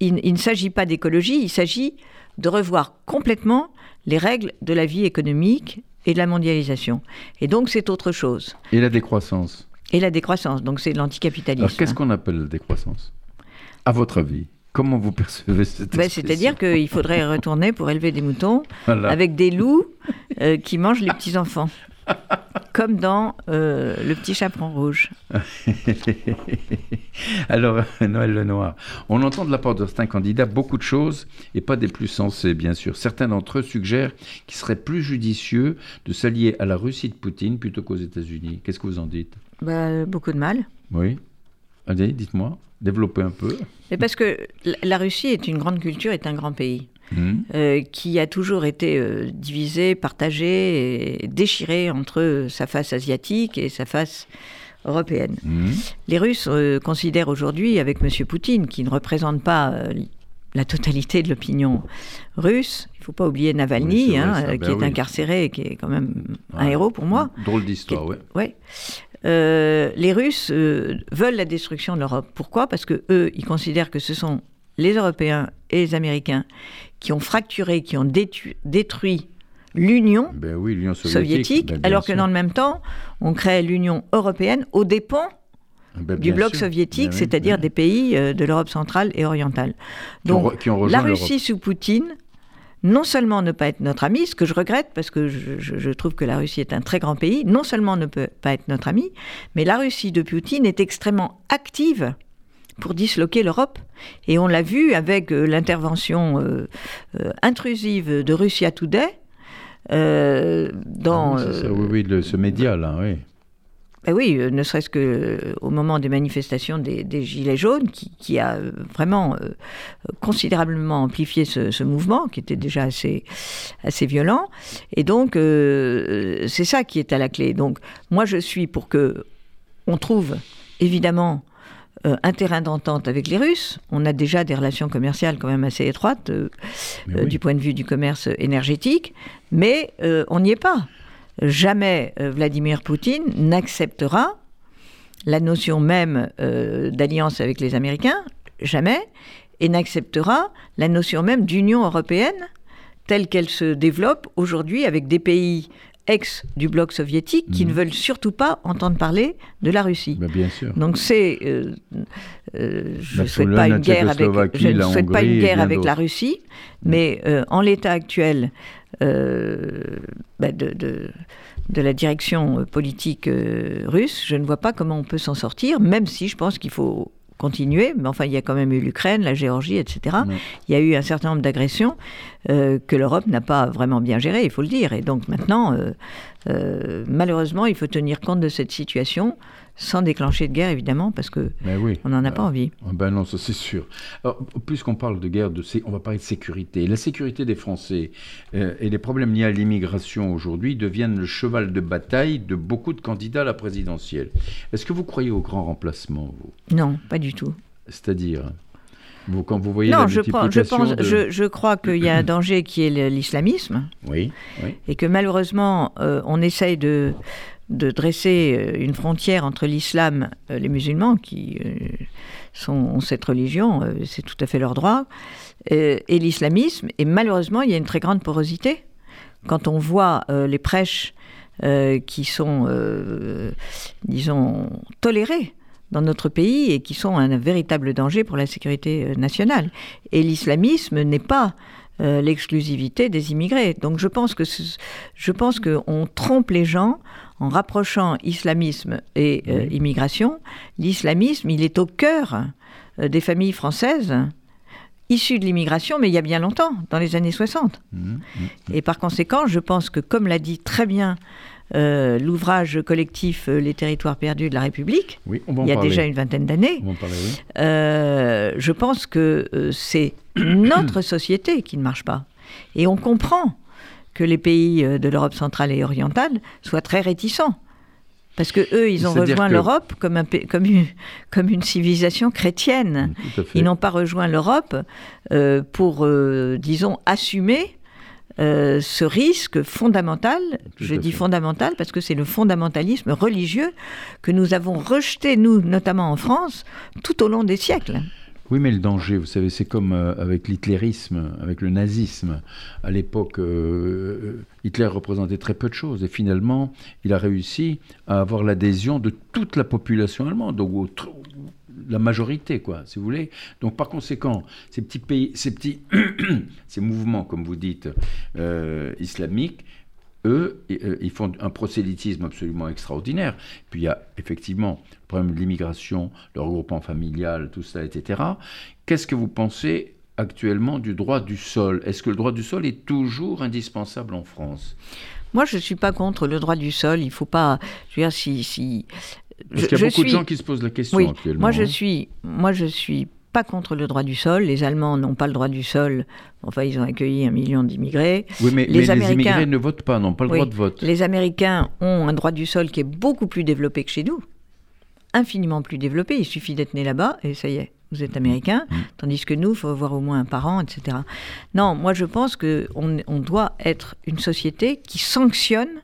il ne s'agit pas d'écologie, il s'agit de revoir complètement les règles de la vie économique et de la mondialisation. Et donc c'est autre chose. Et la décroissance Et la décroissance, donc c'est l'anticapitalisme. Alors qu'est-ce qu'on appelle la décroissance? À votre avis Comment vous percevez cette ben, C'est-à-dire qu'il faudrait retourner pour élever des moutons avec des loups euh, qui mangent les petits-enfants. Comme dans euh, Le Petit Chaperon Rouge. Alors, Noël Lenoir, on entend de la part de certains candidats beaucoup de choses, et pas des plus sensés, bien sûr. Certains d'entre eux suggèrent qu'il serait plus judicieux de s'allier à la Russie de Poutine plutôt qu'aux États-Unis. Qu'est-ce que vous en dites? Bah, Beaucoup de mal. Oui. Allez, dites-moi, développez un peu. Mais parce que la Russie est une grande culture, est un grand pays. Mmh. Euh, qui a toujours été euh, divisé, partagé et déchiré entre sa face asiatique et sa face européenne. Mmh. Les Russes euh, considèrent aujourd'hui, avec M. Poutine, qui ne représente pas la totalité de l'opinion russe. Il ne faut pas oublier Navalny, hein, qui est incarcéré et qui est quand même un héros pour moi. Drôle d'histoire, oui. Ouais. les Russes veulent la destruction de l'Europe. Pourquoi? Parce que eux, ils considèrent que ce sont les Européens et les Américains qui ont fracturé, qui ont détruit l'Union ben oui, soviétique, ben alors que dans le même temps, on crée l'Union européenne aux dépens ben du bloc soviétique, c'est-à-dire des pays euh, de l'Europe centrale et orientale. Donc, la Russie sous Poutine, non seulement ne pas être notre ami, ce que je regrette parce que je, trouve que la Russie est un très grand pays, non seulement ne peut pas être notre ami, mais la Russie de Poutine est extrêmement active pour disloquer l'Europe. Et on l'a vu avec euh, l'intervention euh, euh, intrusive de Russia Today dans... Ah oui, oui, ce média-là, oui. Ben oui, ne serait-ce que au moment des manifestations des, Gilets jaunes, qui, a vraiment considérablement amplifié ce, mouvement, qui était déjà assez, assez violent. Et donc, c'est ça qui est à la clé. Donc, moi, je suis pour que on trouve évidemment euh, un terrain d'entente avec les Russes. On a déjà des relations commerciales quand même assez étroites euh, euh, du point de vue du commerce énergétique, mais on n'y est pas. Jamais Vladimir Poutine n'acceptera la notion même d'alliance avec les Américains, jamais, et n'acceptera la notion même d'Union européenne telle qu'elle se développe aujourd'hui avec des pays ex du bloc soviétique qui ne mhm. veulent surtout pas entendre parler de la Russie. Bien sûr. Donc c'est, euh, euh, je ne souhaite pas une guerre avec, je ne souhaite pas une guerre avec la Russie, mais euh, en l'état actuel bah, de, de, de, la direction politique russe, je ne vois pas comment on peut s'en sortir, même si je pense qu'il faut continuer, mais enfin, il y a quand même eu l'Ukraine, la Géorgie, etc. Il y a eu un certain nombre d'agressions euh, que l'Europe n'a pas vraiment bien gérées, il faut le dire. Et donc maintenant, euh, euh, malheureusement, il faut tenir compte de cette situation sans déclencher de guerre, évidemment, parce que on n'en a pas envie. Ah ben non, ça c'est sûr. Puisqu'on parle de guerre, de on va parler de sécurité. La sécurité des Français euh, et les problèmes liés à l'immigration aujourd'hui deviennent le cheval de bataille de beaucoup de candidats à la présidentielle. Est-ce que vous croyez au grand remplacement, vous? Non, pas du tout. C'est-à-dire? Vous, quand vous voyez non, la je, je, pense, je, je, crois qu'il y a un danger qui est l'islamisme. Oui, Et que malheureusement, euh, on essaye de, de dresser euh, une frontière entre l'islam, euh, les musulmans qui euh, sont, ont cette religion, c'est tout à fait leur droit, et l'islamisme. Et malheureusement, il y a une très grande porosité. Quand on voit les prêches qui sont, disons, tolérés dans notre pays et qui sont un véritable danger pour la sécurité nationale. Et l'islamisme n'est pas l'exclusivité des immigrés. Donc je pense que je pense qu'on trompe les gens en rapprochant islamisme et euh, immigration, l'islamisme, il est au cœur euh, des familles françaises issues de l'immigration, mais il y a bien longtemps, dans les années 60. Mmh, mmh, mmh. Et par conséquent, je pense que, comme l'a dit très bien euh, l'ouvrage collectif Les territoires perdus de la République, il y a déjà une vingtaine d'années, je pense que c'est notre société qui ne marche pas. Et on comprend que les pays euh, de l'Europe centrale et orientale soient très réticents. Parce que eux, ils ont rejoint l'Europe comme, un, comme, une, comme une civilisation chrétienne. Ils n'ont pas rejoint l'Europe euh, pour, euh, disons, assumer ce risque fondamental. je dis fondamental parce que c'est le fondamentalisme religieux que nous avons rejeté, nous, notamment en France, tout au long des siècles. Oui, mais le danger, vous savez, c'est comme euh, avec l'hitlérisme, avec le nazisme. À l'époque, euh, Hitler représentait très peu de choses et finalement, il a réussi à avoir l'adhésion de toute la population allemande, donc la majorité, quoi, si vous voulez. Donc, par conséquent, ces petits pays, ces petits, ces mouvements, comme vous dites, euh, islamiques, eux, euh, ils font un prosélytisme absolument extraordinaire. Puis il y a effectivement le problème de l'immigration, le regroupement familial, tout ça, etc. Qu'est-ce que vous pensez actuellement du droit du sol? Est-ce que le droit du sol est toujours indispensable en France? Moi, je ne suis pas contre le droit du sol. Il ne faut pas. Je veux dire, si. si Parce qu'il y a beaucoup de gens qui se posent la question oui, actuellement. Moi, je hein. suis. Moi, je suis pas contre le droit du sol. Les Allemands n'ont pas le droit du sol. Enfin, ils ont accueilli un million d'immigrés. Oui, mais les, immigrés ne votent pas, n'ont pas le droit de vote. Les Américains ont un droit du sol qui est beaucoup plus développé que chez nous. Infiniment plus développé. Il suffit d'être né là-bas et ça y est, vous êtes américain. Mm. Tandis que nous, il faut avoir au moins un parent, etc. Non, moi je pense qu'on on doit être une société qui sanctionne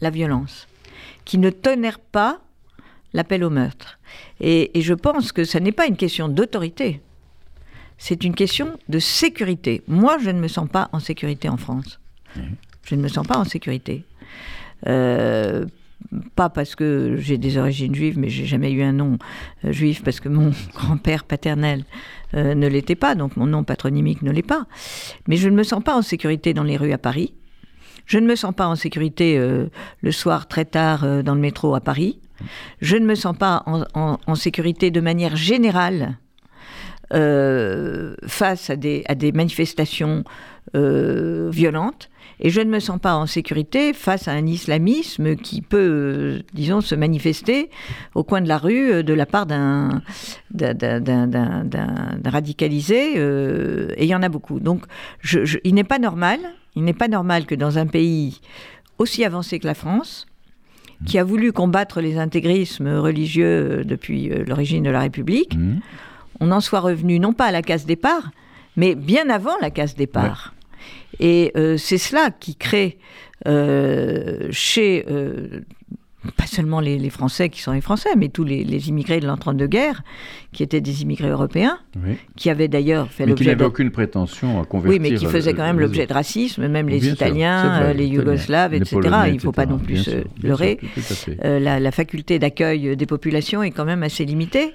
la violence, qui ne tolère pas l'appel au meurtre. Et, je pense que ce n'est pas une question d'autorité. c'est une question de sécurité. Moi, je ne me sens pas en sécurité en France. Je ne me sens pas en sécurité. Euh, pas parce que j'ai des origines juives, mais j'ai jamais eu un nom euh, juif parce que mon grand-père paternel euh, ne l'était pas, donc mon nom patronymique ne l'est pas. Mais je ne me sens pas en sécurité dans les rues à Paris. Je ne me sens pas en sécurité le soir très tard dans le métro à Paris. Je ne me sens pas en, sécurité de manière générale face à des, à des manifestations violentes. Et je ne me sens pas en sécurité face à un islamisme qui peut, euh, disons, se manifester au coin de la rue euh, de la part d'un radicalisé, euh, et il y en a beaucoup. Donc, il n'est pas normal, il n'est pas normal que dans un pays aussi avancé que la France, qui a voulu combattre les intégrismes religieux depuis l'origine de la République, mmh. on en soit revenu non pas à la case départ, mais bien avant la case départ. Et euh, c'est cela qui crée euh, chez euh, pas seulement les, Français qui sont les Français, mais tous les, immigrés de l'entre-deux-guerres, qui étaient des immigrés européens, qui avaient d'ailleurs fait l'objet. qui n'avaient aucune prétention à convertir. Oui, mais qui faisaient quand même l'objet de racisme, même les Italiens, les Yougoslaves, etc. Il ne faut pas non plus se leurrer. la, la, faculté d'accueil des populations est quand même assez limitée.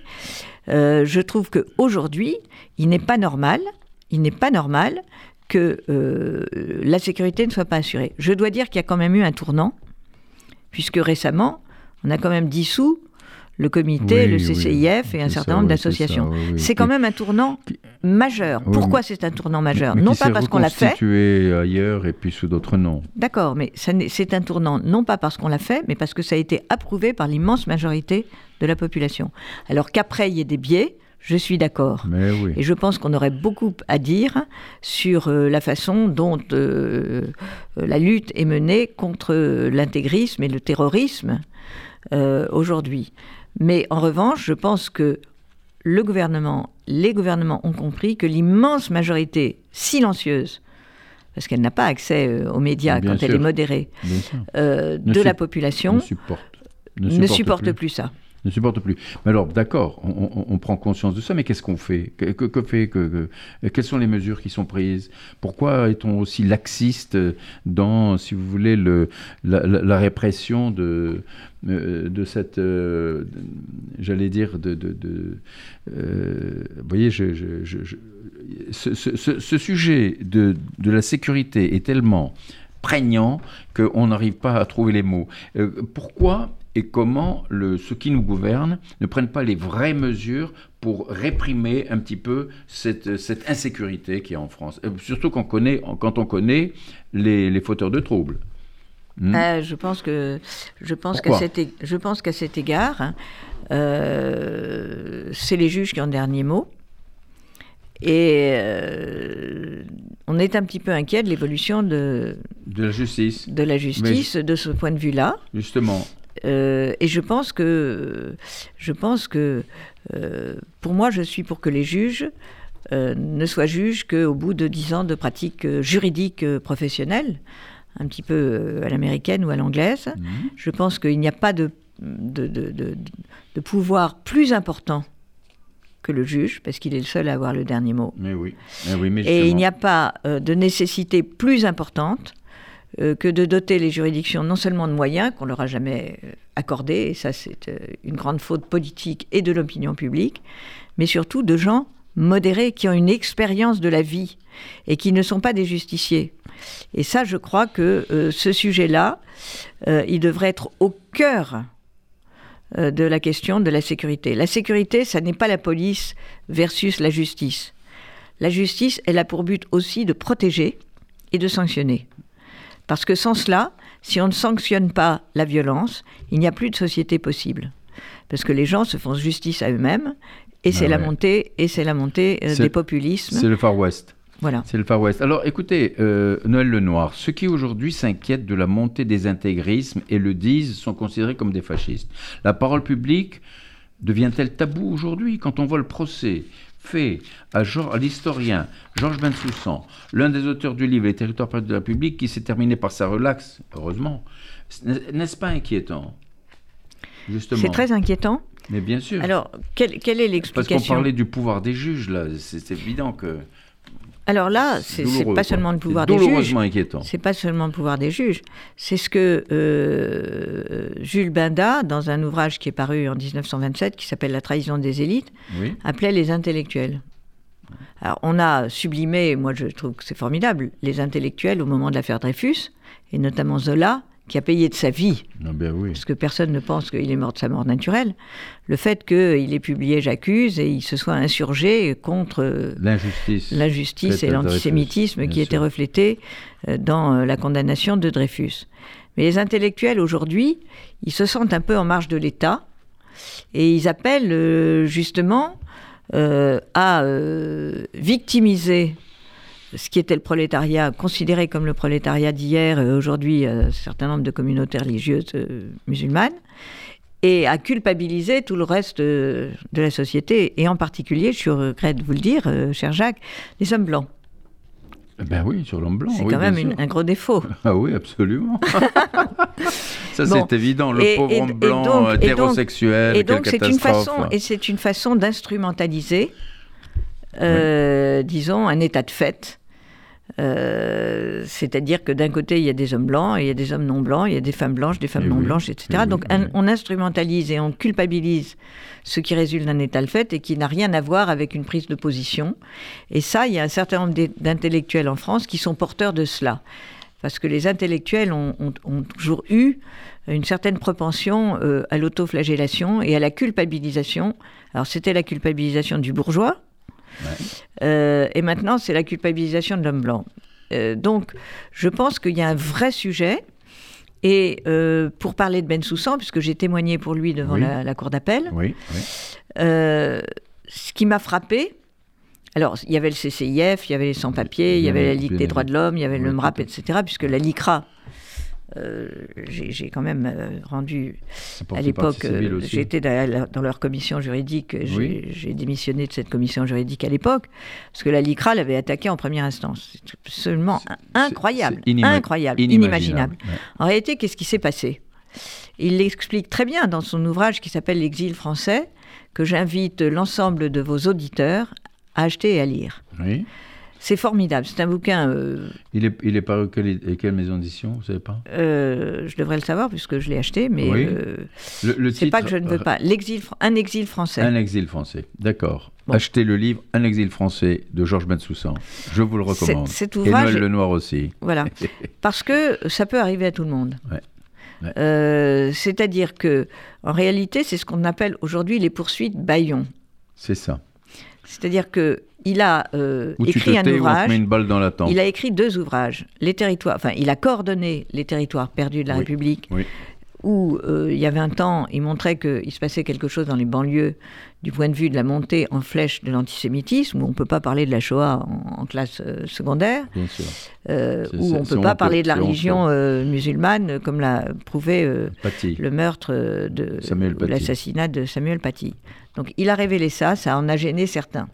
je trouve qu'aujourd'hui, il n'est pas normal, il n'est pas normal que euh, la sécurité ne soit pas assurée. Je dois dire qu'il y a quand même eu un tournant, puisque récemment, on a quand même dissous le comité, le CCIF et un certain nombre d'associations. C'est quand même un tournant majeur. Pourquoi c'est un tournant majeur Non pas parce qu'on l'a fait. ailleurs et puis sous d'autres noms. D'accord, mais c'est un tournant non pas parce qu'on l'a fait, mais parce que ça a été approuvé par l'immense majorité de la population. Alors qu'après il y ait des biais, je suis d'accord. Et je pense qu'on aurait beaucoup à dire sur euh, la façon dont euh, euh, la lutte est menée contre l'intégrisme et le terrorisme aujourd'hui. Mais en revanche, je pense que le gouvernement, les gouvernements ont compris que l'immense majorité silencieuse, parce qu'elle n'a pas accès aux médias quand elle est modérée, de la population, ne supporte, plus ça ne supporte plus. Mais alors, d'accord, on, prend conscience de ça, mais qu'est-ce qu'on fait? Que, fait que, Quelles sont les mesures qui sont prises? Pourquoi est-on aussi laxiste dans, si vous voulez, le, la, répression de, euh, de cette, euh, j'allais dire, de, de, euh, vous voyez, ce, sujet de, de la sécurité est tellement prégnant qu'on n'arrive pas à trouver les mots. pourquoi et comment le, ceux qui nous gouvernent ne prennent pas les vraies mesures pour réprimer un petit peu cette, cette insécurité qui est en France. Euh, surtout quand on connaît, quand on connaît les, les fauteurs de troubles. Hmm euh, je pense que je pense qu'à cet, je pense qu'à cet égard, hein, euh, c'est les juges qui ont le dernier mot. Et on est un petit peu inquiet de l'évolution de, de la justice. De la justice, de ce point de vue-là. Justement. Euh, et je pense que, je pense que euh, pour moi, je suis pour que les juges euh, ne soient juges qu'au bout de dix ans de pratique juridique professionnelle, un petit peu à l'américaine ou à l'anglaise. Mhm. Je pense qu'il n'y a pas de, de, de, de, pouvoir plus important que le juge, parce qu'il est le seul à avoir le dernier mot. Mais oui. Mais oui mais et il n'y a pas de nécessité plus importante que de doter les juridictions non seulement de moyens qu'on leur a jamais euh, accordés, et ça c'est euh, une grande faute politique et de l'opinion publique, mais surtout de gens modérés qui ont une expérience de la vie et qui ne sont pas des justiciers. Et ça, je crois que ce sujet-là, il devrait être au cœur de la question de la sécurité. La sécurité, ça n'est pas la police versus la justice. La justice, elle a pour but aussi de protéger et de sanctionner. Parce que sans cela, si on ne sanctionne pas la violence, il n'y a plus de société possible. Parce que les gens se font justice à eux-mêmes, et c'est la montée, et c'est la montée euh, des populismes. C'est le Far West. Voilà. C'est le Far West. Alors écoutez, euh, Noël Lenoir, ceux qui aujourd'hui s'inquiètent de la montée des intégrismes et le disent sont considérés comme des fascistes. La parole publique devient-elle tabou aujourd'hui quand on voit le procès fait à, l'historien Georges Bensoussan, l'un des auteurs du livre Les territoires perdus de la République, qui s'est terminé par sa relaxe, heureusement. N'est-ce pas inquiétant? C'est très inquiétant. Mais bien sûr. Alors, quelle, est l'explication Parce qu'on parlait du pouvoir des juges, là. C'est évident que. Alors là, c'est pas seulement le pouvoir des juges. inquiétant. C'est pas seulement le pouvoir des juges. C'est ce que euh, Jules Binda, dans un ouvrage qui est paru en 1927, qui s'appelle La trahison des élites, appelait les intellectuels. Alors, on a sublimé, moi je trouve que c'est formidable, les intellectuels au moment de l'affaire Dreyfus, et notamment Zola, qui a payé de sa vie, ah ben parce que personne ne pense qu'il est mort de sa mort naturelle, le fait qu'il ait publié J'accuse et il se soit insurgé contre l'injustice, l'injustice et l'antisémitisme qui étaient reflétés euh, dans euh, la condamnation de Dreyfus. Mais les intellectuels aujourd'hui, ils se sentent un peu en marge de l'État et ils appellent euh, justement à victimiser ce qui était le prolétariat, considéré comme le prolétariat d'hier, euh, aujourd'hui euh, un certain nombre de communautés religieuses euh, musulmanes, et à culpabiliser tout le reste de, la société, et en particulier, je regrette de vous le dire, cher Jacques, les hommes blancs. Eh ben oui, sur l'homme blanc. C'est quand même un gros défaut. Ah oui, absolument. Ça, c'est évident. Le pauvre homme blanc hétérosexuel. Et donc, c'est une façon, et c'est une façon d'instrumentaliser, disons, un état de fait euh, c'est-à-dire que d'un côté, il y a des hommes blancs, il y a des hommes non blancs, il y a des femmes blanches, des femmes non blanches, etc. Donc on instrumentalise et on culpabilise ce qui résulte d'un état de fait et qui n'a rien à voir avec une prise de position. Et ça, il y a un certain nombre d'intellectuels en France qui sont porteurs de cela. Parce que les intellectuels ont, toujours eu une certaine propension euh, à l'autoflagellation et à la culpabilisation. Alors c'était la culpabilisation du bourgeois, euh, et maintenant, c'est la culpabilisation de l'homme blanc. Euh, donc, je pense qu'il y a un vrai sujet. Et euh, pour parler de Ben Soussan, puisque j'ai témoigné pour lui devant la, cour d'appel, ce qui m'a frappé, alors il y avait le CCIF, il y avait les sans-papiers, il y avait la Ligue des droits de l'homme, il y avait le MRAP, etc., puisque la LICRA euh, j'ai quand même euh, rendu à l'époque, euh, j'étais dans leur commission juridique, j'ai démissionné de cette commission juridique à l'époque, parce que la LICRA l'avait attaqué en première instance. C'est absolument incroyable, incroyable, inimaginable. En réalité, qu'est-ce qui s'est passé? Il l'explique très bien dans son ouvrage qui s'appelle L'exil français, que j'invite l'ensemble de vos auditeurs à acheter et à lire. Oui. C'est formidable. C'est un bouquin. Euh, il, est, il est paru quelle, quelle maison d'édition Vous savez pas? euh, Je devrais le savoir puisque je l'ai acheté, mais euh, le, c'est pas que je ne veux pas. L'exil, un exil français. Un exil français. D'accord. Achetez le livre Un exil français de Georges Bensoussan. Je vous le recommande. Cet ouvrage, Et Noël Lenoir aussi. Voilà. Parce que ça peut arriver à tout le monde. c'est-à-dire que, en réalité, c'est ce qu'on appelle aujourd'hui les poursuites Bayon. C'est ça. C'est-à-dire que il a euh, écrit un ouvrage. Une balle dans la il a écrit deux ouvrages. Les territoires, enfin, il a coordonné les territoires perdus de la République, où euh, il y avait un temps, il montrait qu'il se passait quelque chose dans les banlieues du point de vue de la montée en flèche de l'antisémitisme, où on ne peut pas parler de la Shoah en, classe euh, secondaire, Bien sûr. où on ne peut pas parler de la religion musulmane, comme l'a prouvé le meurtre de l'assassinat de Samuel Paty. Donc il a révélé ça, ça en a gêné certains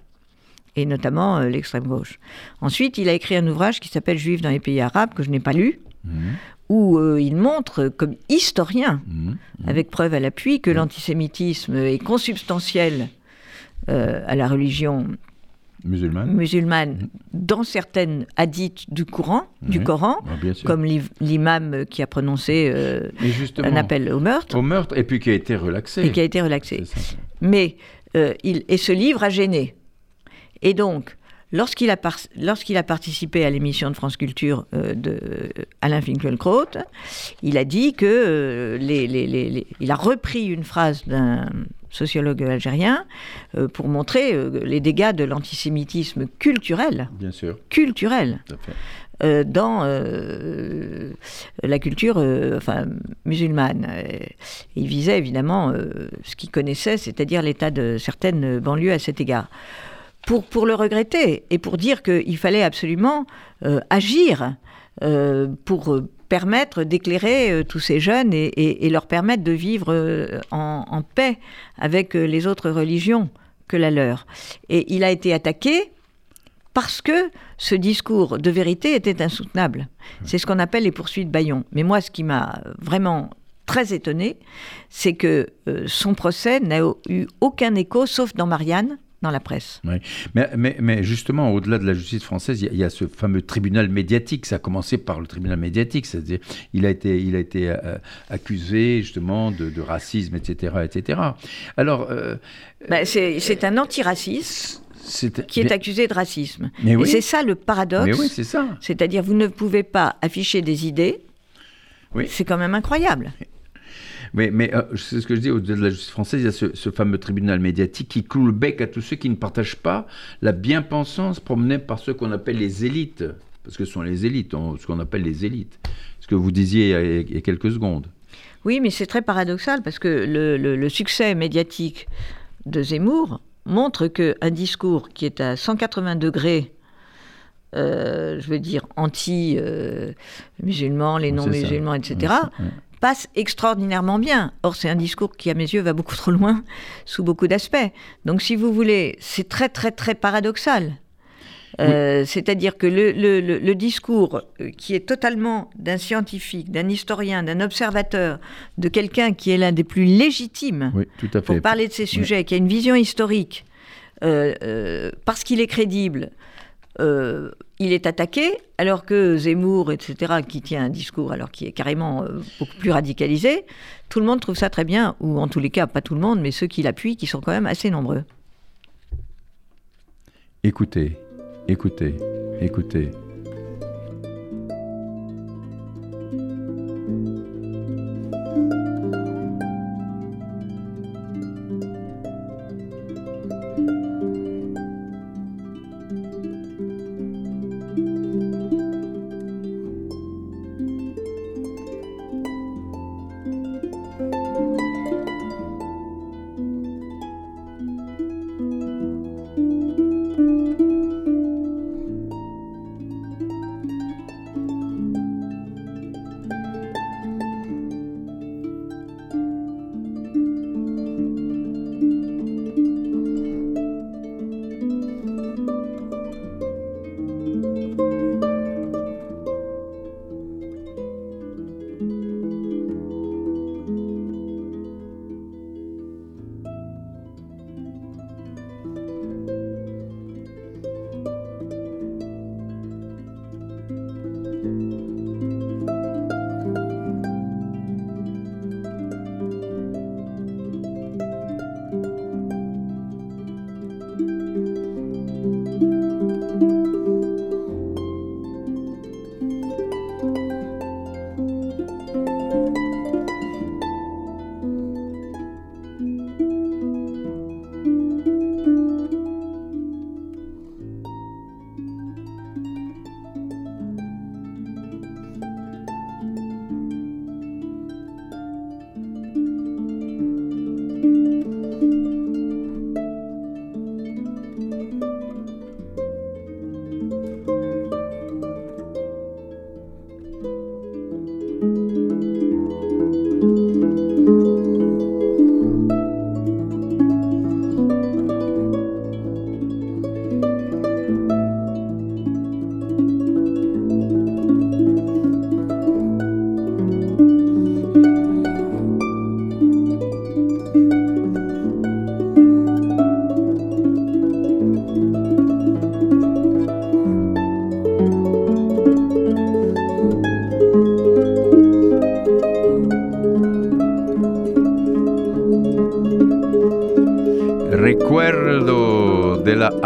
et notamment euh, l'extrême gauche. Ensuite, il a écrit un ouvrage qui s'appelle Juifs dans les pays arabes, que je n'ai pas lu, mhm. où euh, il montre, comme historien, mhm. Mhm. avec preuve à l'appui, que l'antisémitisme est consubstantiel euh, à la religion musulmane, musulmane dans certaines hadiths du Coran, du Coran ah, comme l'imam qui a prononcé un appel au meurtre. Au meurtre, et puis qui a été relaxé. Et qui a été relaxé. Mais il, et ce livre a gêné. Et donc, lorsqu'il a, lorsqu'il a participé à l'émission de France Culture euh, de Alain Finkielkraut, il a dit que euh, les, les, il a repris une phrase d'un sociologue algérien euh, pour montrer les dégâts de l'antisémitisme culturel. Bien sûr. Culturel. dans la culture enfin, musulmane. il visait évidemment ce qu'il connaissait, c'est-à-dire l'état de certaines banlieues à cet égard pour, pour le regretter et pour dire qu'il fallait absolument euh, agir euh, pour permettre d'éclairer euh, tous ces jeunes et, leur permettre de vivre en, paix avec les autres religions que la leur. Et il a été attaqué parce que ce discours de vérité était insoutenable. C'est ce qu'on appelle les poursuites Bayon. Mais moi, ce qui m'a vraiment très étonnée, c'est que son procès n'a eu aucun écho, sauf dans Marianne, dans la presse. Oui. Mais, mais, mais, justement, au-delà de la justice française, il y, a ce fameux tribunal médiatique. Ça a commencé par le tribunal médiatique, c'est-à-dire il a été, il a été euh, accusé justement de, racisme, etc., etc. Alors, euh, bah, c'est un antiraciste. qui est accusé de racisme. Mais Et c'est ça le paradoxe. Mais oui, c'est ça. C'est-à-dire, vous ne pouvez pas afficher des idées. Oui. C'est quand même incroyable. Mais, mais euh, c'est ce que je dis, au-delà de la justice française, il y a ce, fameux tribunal médiatique qui cloue le bec à tous ceux qui ne partagent pas la bien-pensance promenée par ceux qu'on appelle les élites. Parce que ce sont les élites, ce qu'on appelle les élites. Ce que vous disiez il y a, quelques secondes. Oui, mais c'est très paradoxal parce que le, succès médiatique de Zemmour montre qu'un discours qui est à 180 degrés euh, je veux dire, anti-musulmans, les non-musulmans, etc., passe extraordinairement bien. Or, c'est un discours qui, à mes yeux, va beaucoup trop loin sous beaucoup d'aspects. Donc, si vous voulez, c'est très, très, très paradoxal. Euh, c'est-à-dire que le, discours euh, qui est totalement d'un scientifique, d'un historien, d'un observateur, de quelqu'un qui est l'un des plus légitimes pour parler de ces sujets, qui a une vision historique, euh, parce qu'il est crédible, il est attaqué, alors que Zemmour, etc., qui tient un discours alors qui est carrément euh, beaucoup plus radicalisé, tout le monde trouve ça très bien, ou en tous les cas, pas tout le monde, mais ceux qui l'appuient, qui sont quand même assez nombreux. Écoutez, écoutez, écoutez.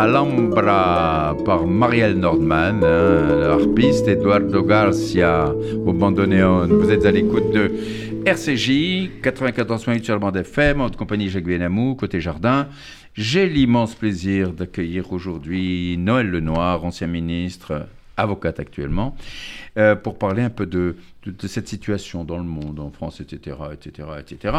Alhambra par Marielle Nordman, hein, harpiste Eduardo Garcia au bandoneon. Vous êtes à l'écoute de RCJ, 94.8 sur le bande FM, en compagnie Jacques Benamou, côté jardin. J'ai l'immense plaisir d'accueillir aujourd'hui Noël Lenoir, ancien ministre, avocate actuellement, euh, pour parler un peu de, de, cette situation dans le monde, en France, etc., etc., etc.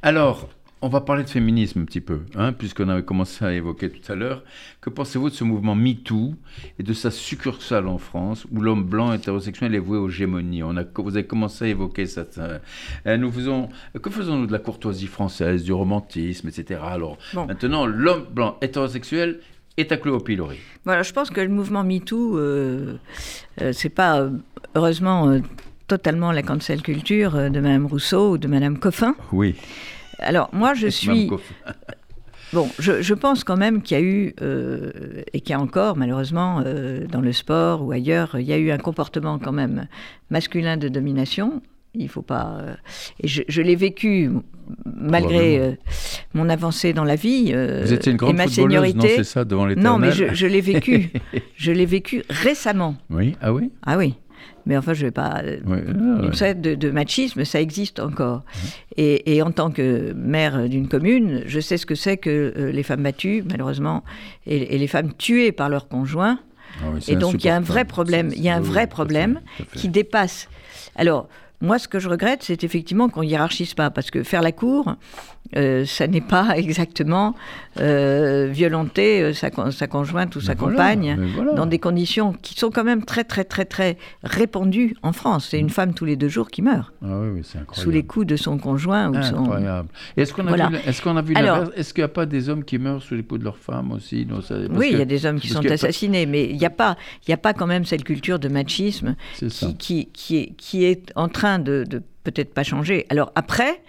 Alors, on va parler de féminisme un petit peu, hein, puisqu'on avait commencé à évoquer tout à l'heure. Que pensez-vous de ce mouvement MeToo et de sa succursale en France, où l'homme blanc hétérosexuel est voué aux gémonies? On a, Vous avez commencé à évoquer ça. Euh, nous faisons, que faisons-nous de la courtoisie française, du romantisme, etc. Alors maintenant, l'homme blanc hétérosexuel est à au pilori. Voilà, je pense que le mouvement MeToo, euh, euh, c'est pas, heureusement totalement la cancel culture de Madame Rousseau ou de Madame Coffin. Oui. Alors, moi, je suis. Bon, je, pense quand même qu'il y a eu, euh, et qu'il y a encore, malheureusement, euh, dans le sport ou ailleurs, il y a eu un comportement quand même masculin de domination. Il faut pas. Euh, et je, l'ai vécu malgré mon avancée dans la vie. Vous étiez une grande et ma seniorité. Non, c'est ça, devant l'éternel. Non, mais je, je l'ai vécu. je l'ai vécu récemment. Oui, ah oui? Ah oui mais enfin, je ne vais pas. Vous savez, de, machisme, ça existe encore. Et, en tant que maire d'une commune, je sais ce que c'est que euh, les femmes battues, malheureusement, et, les femmes tuées par leurs conjoints. Ah et donc, il y a un vrai problème. Il y a un vrai problème qui dépasse. Alors, moi, ce que je regrette, c'est effectivement qu'on hiérarchise pas, parce que faire la cour, euh, ça n'est pas exactement euh, violenter euh, sa, conjointe ou sa compagne dans des conditions qui sont quand même très, très, très, très répandues en France. C'est une mm. femme tous les deux jours qui meurt. Ah oui. Sous les coups de son conjoint ou incroyable. Est-ce qu'on a, vu, est-ce qu'on a vu Est-ce qu'il n'y a pas des hommes qui meurent sous les coups de leurs femmes aussi? Oui, il y a des hommes qui sont assassinés, mais il n'y a, pas, a pas quand même cette culture de machisme qui, qui, est, qui est en train de, peut-être pas changer. Alors après,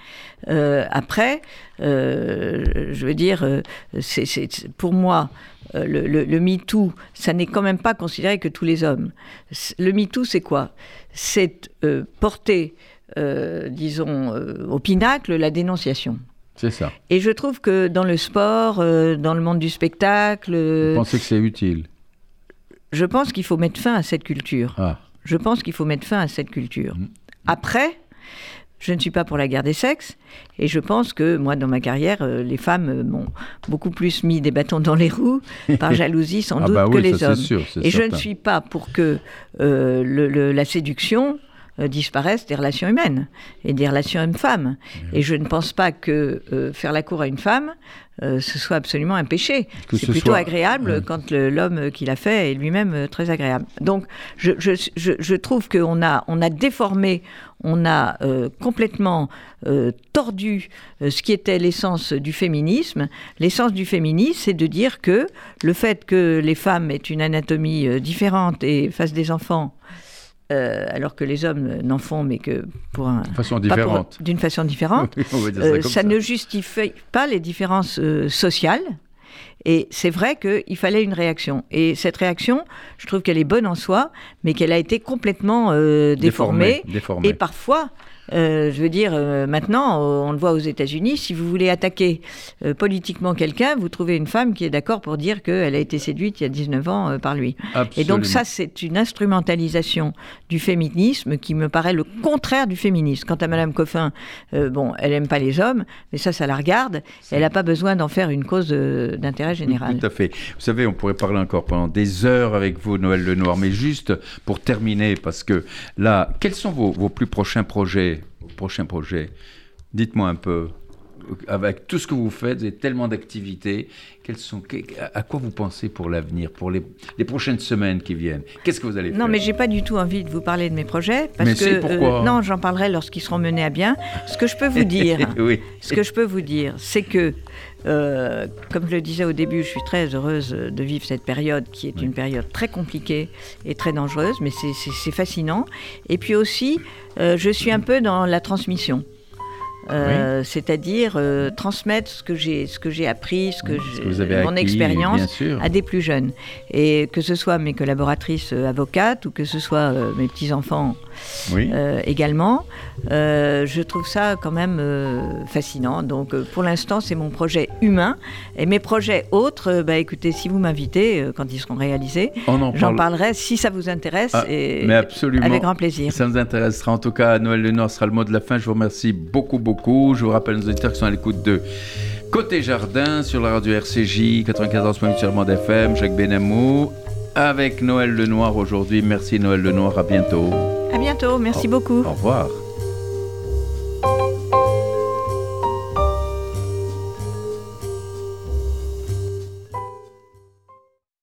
euh, après, euh, je veux dire, euh, c'est pour moi. Le, le, MeToo, ça n'est quand même pas considéré que tous les hommes. Le MeToo, c'est quoi? C'est porter, disons, au pinacle la dénonciation. C'est ça. Et je trouve que dans le sport, dans le monde du spectacle... Vous pensez que c'est utile? Je pense qu'il faut mettre fin à cette culture. Ah. Je pense qu'il faut mettre fin à cette culture. Mmh. Après, je ne suis pas pour la guerre des sexes et je pense que moi, dans ma carrière, euh, les femmes euh, m'ont beaucoup plus mis des bâtons dans les roues par jalousie sans ah doute bah que les hommes. et je ne suis pas pour que euh, la séduction disparaisse des relations humaines et des relations hommes-femmes. Et je ne pense pas que faire la cour à une femme, ce soit absolument un péché. C'est plutôt agréable quand l'homme qui l'a fait est lui-même très agréable. Donc je, je, je trouve qu'on a, on a déformé on a euh, complètement euh, tordu euh, ce qui était l'essence du féminisme. L'essence du féminisme, c'est de dire que le fait que les femmes aient une anatomie différente et fassent des enfants, alors que les hommes n'en font, mais que pour un, façon différente. d'une façon différente, ça, ne justifie pas les différences sociales. Et c'est vrai qu'il fallait une réaction. Et cette réaction, je trouve qu'elle est bonne en soi, mais qu'elle a été complètement euh, déformée, Et parfois, euh, je veux dire, euh, maintenant, on le voit aux États-Unis, si vous voulez attaquer euh, politiquement quelqu'un, vous trouvez une femme qui est d'accord pour dire qu'elle a été séduite il y a 19 ans par lui. Et donc ça, c'est une instrumentalisation du féminisme qui me paraît le contraire du féminisme. Quant à Madame Coffin, bon, elle aime pas les hommes, mais ça, ça la regarde. Elle n'a pas besoin d'en faire une cause d'intérêt général. Tout à fait. Vous savez, on pourrait parler encore pendant des heures avec vous, Noël Lenoir, mais juste pour terminer, parce que là, quels sont vos plus prochains projets? Prochain projet Dites-moi un peu, avec tout ce que vous faites, vous avez tellement d'activités, sont, à quoi vous pensez pour l'avenir, pour les, prochaines semaines qui viennent? Qu'est-ce que vous allez faire? Non, mais j'ai pas du tout envie de vous parler de mes projets, parce que euh, non, j'en parlerai lorsqu'ils seront menés à bien. Ce que je peux vous dire, ce que je peux vous dire, c'est que euh, comme je le disais au début, je suis très heureuse de vivre cette période qui est une période très compliquée et très dangereuse, mais c'est fascinant. Et puis aussi, euh, je suis un peu dans la transmission. Euh, c'est-à-dire euh, transmettre ce que j'ai ce que j'ai appris, ce que, mon expérience à des plus jeunes, et que ce soit mes collaboratrices euh, avocates ou que ce soit mes petits enfants également, je trouve ça quand même fascinant. Donc pour l'instant c'est mon projet humain et mes projets autres, bah écoutez si vous m'invitez quand ils seront réalisés, j'en parlerai si ça vous intéresse ah, et mais absolument, avec grand plaisir. Ça nous intéressera en tout cas. Noël Lenoir sera le mot de la fin. Je vous remercie beaucoup beaucoup je vous rappelle nos auditeurs qui sont à l'écoute de Côté Jardin sur la radio RCJ 94.8 sur Monde FM, Jacques Benamou avec Noël Lenoir aujourd'hui. Merci Noël Lenoir, à bientôt. À bientôt, merci beaucoup. Au revoir.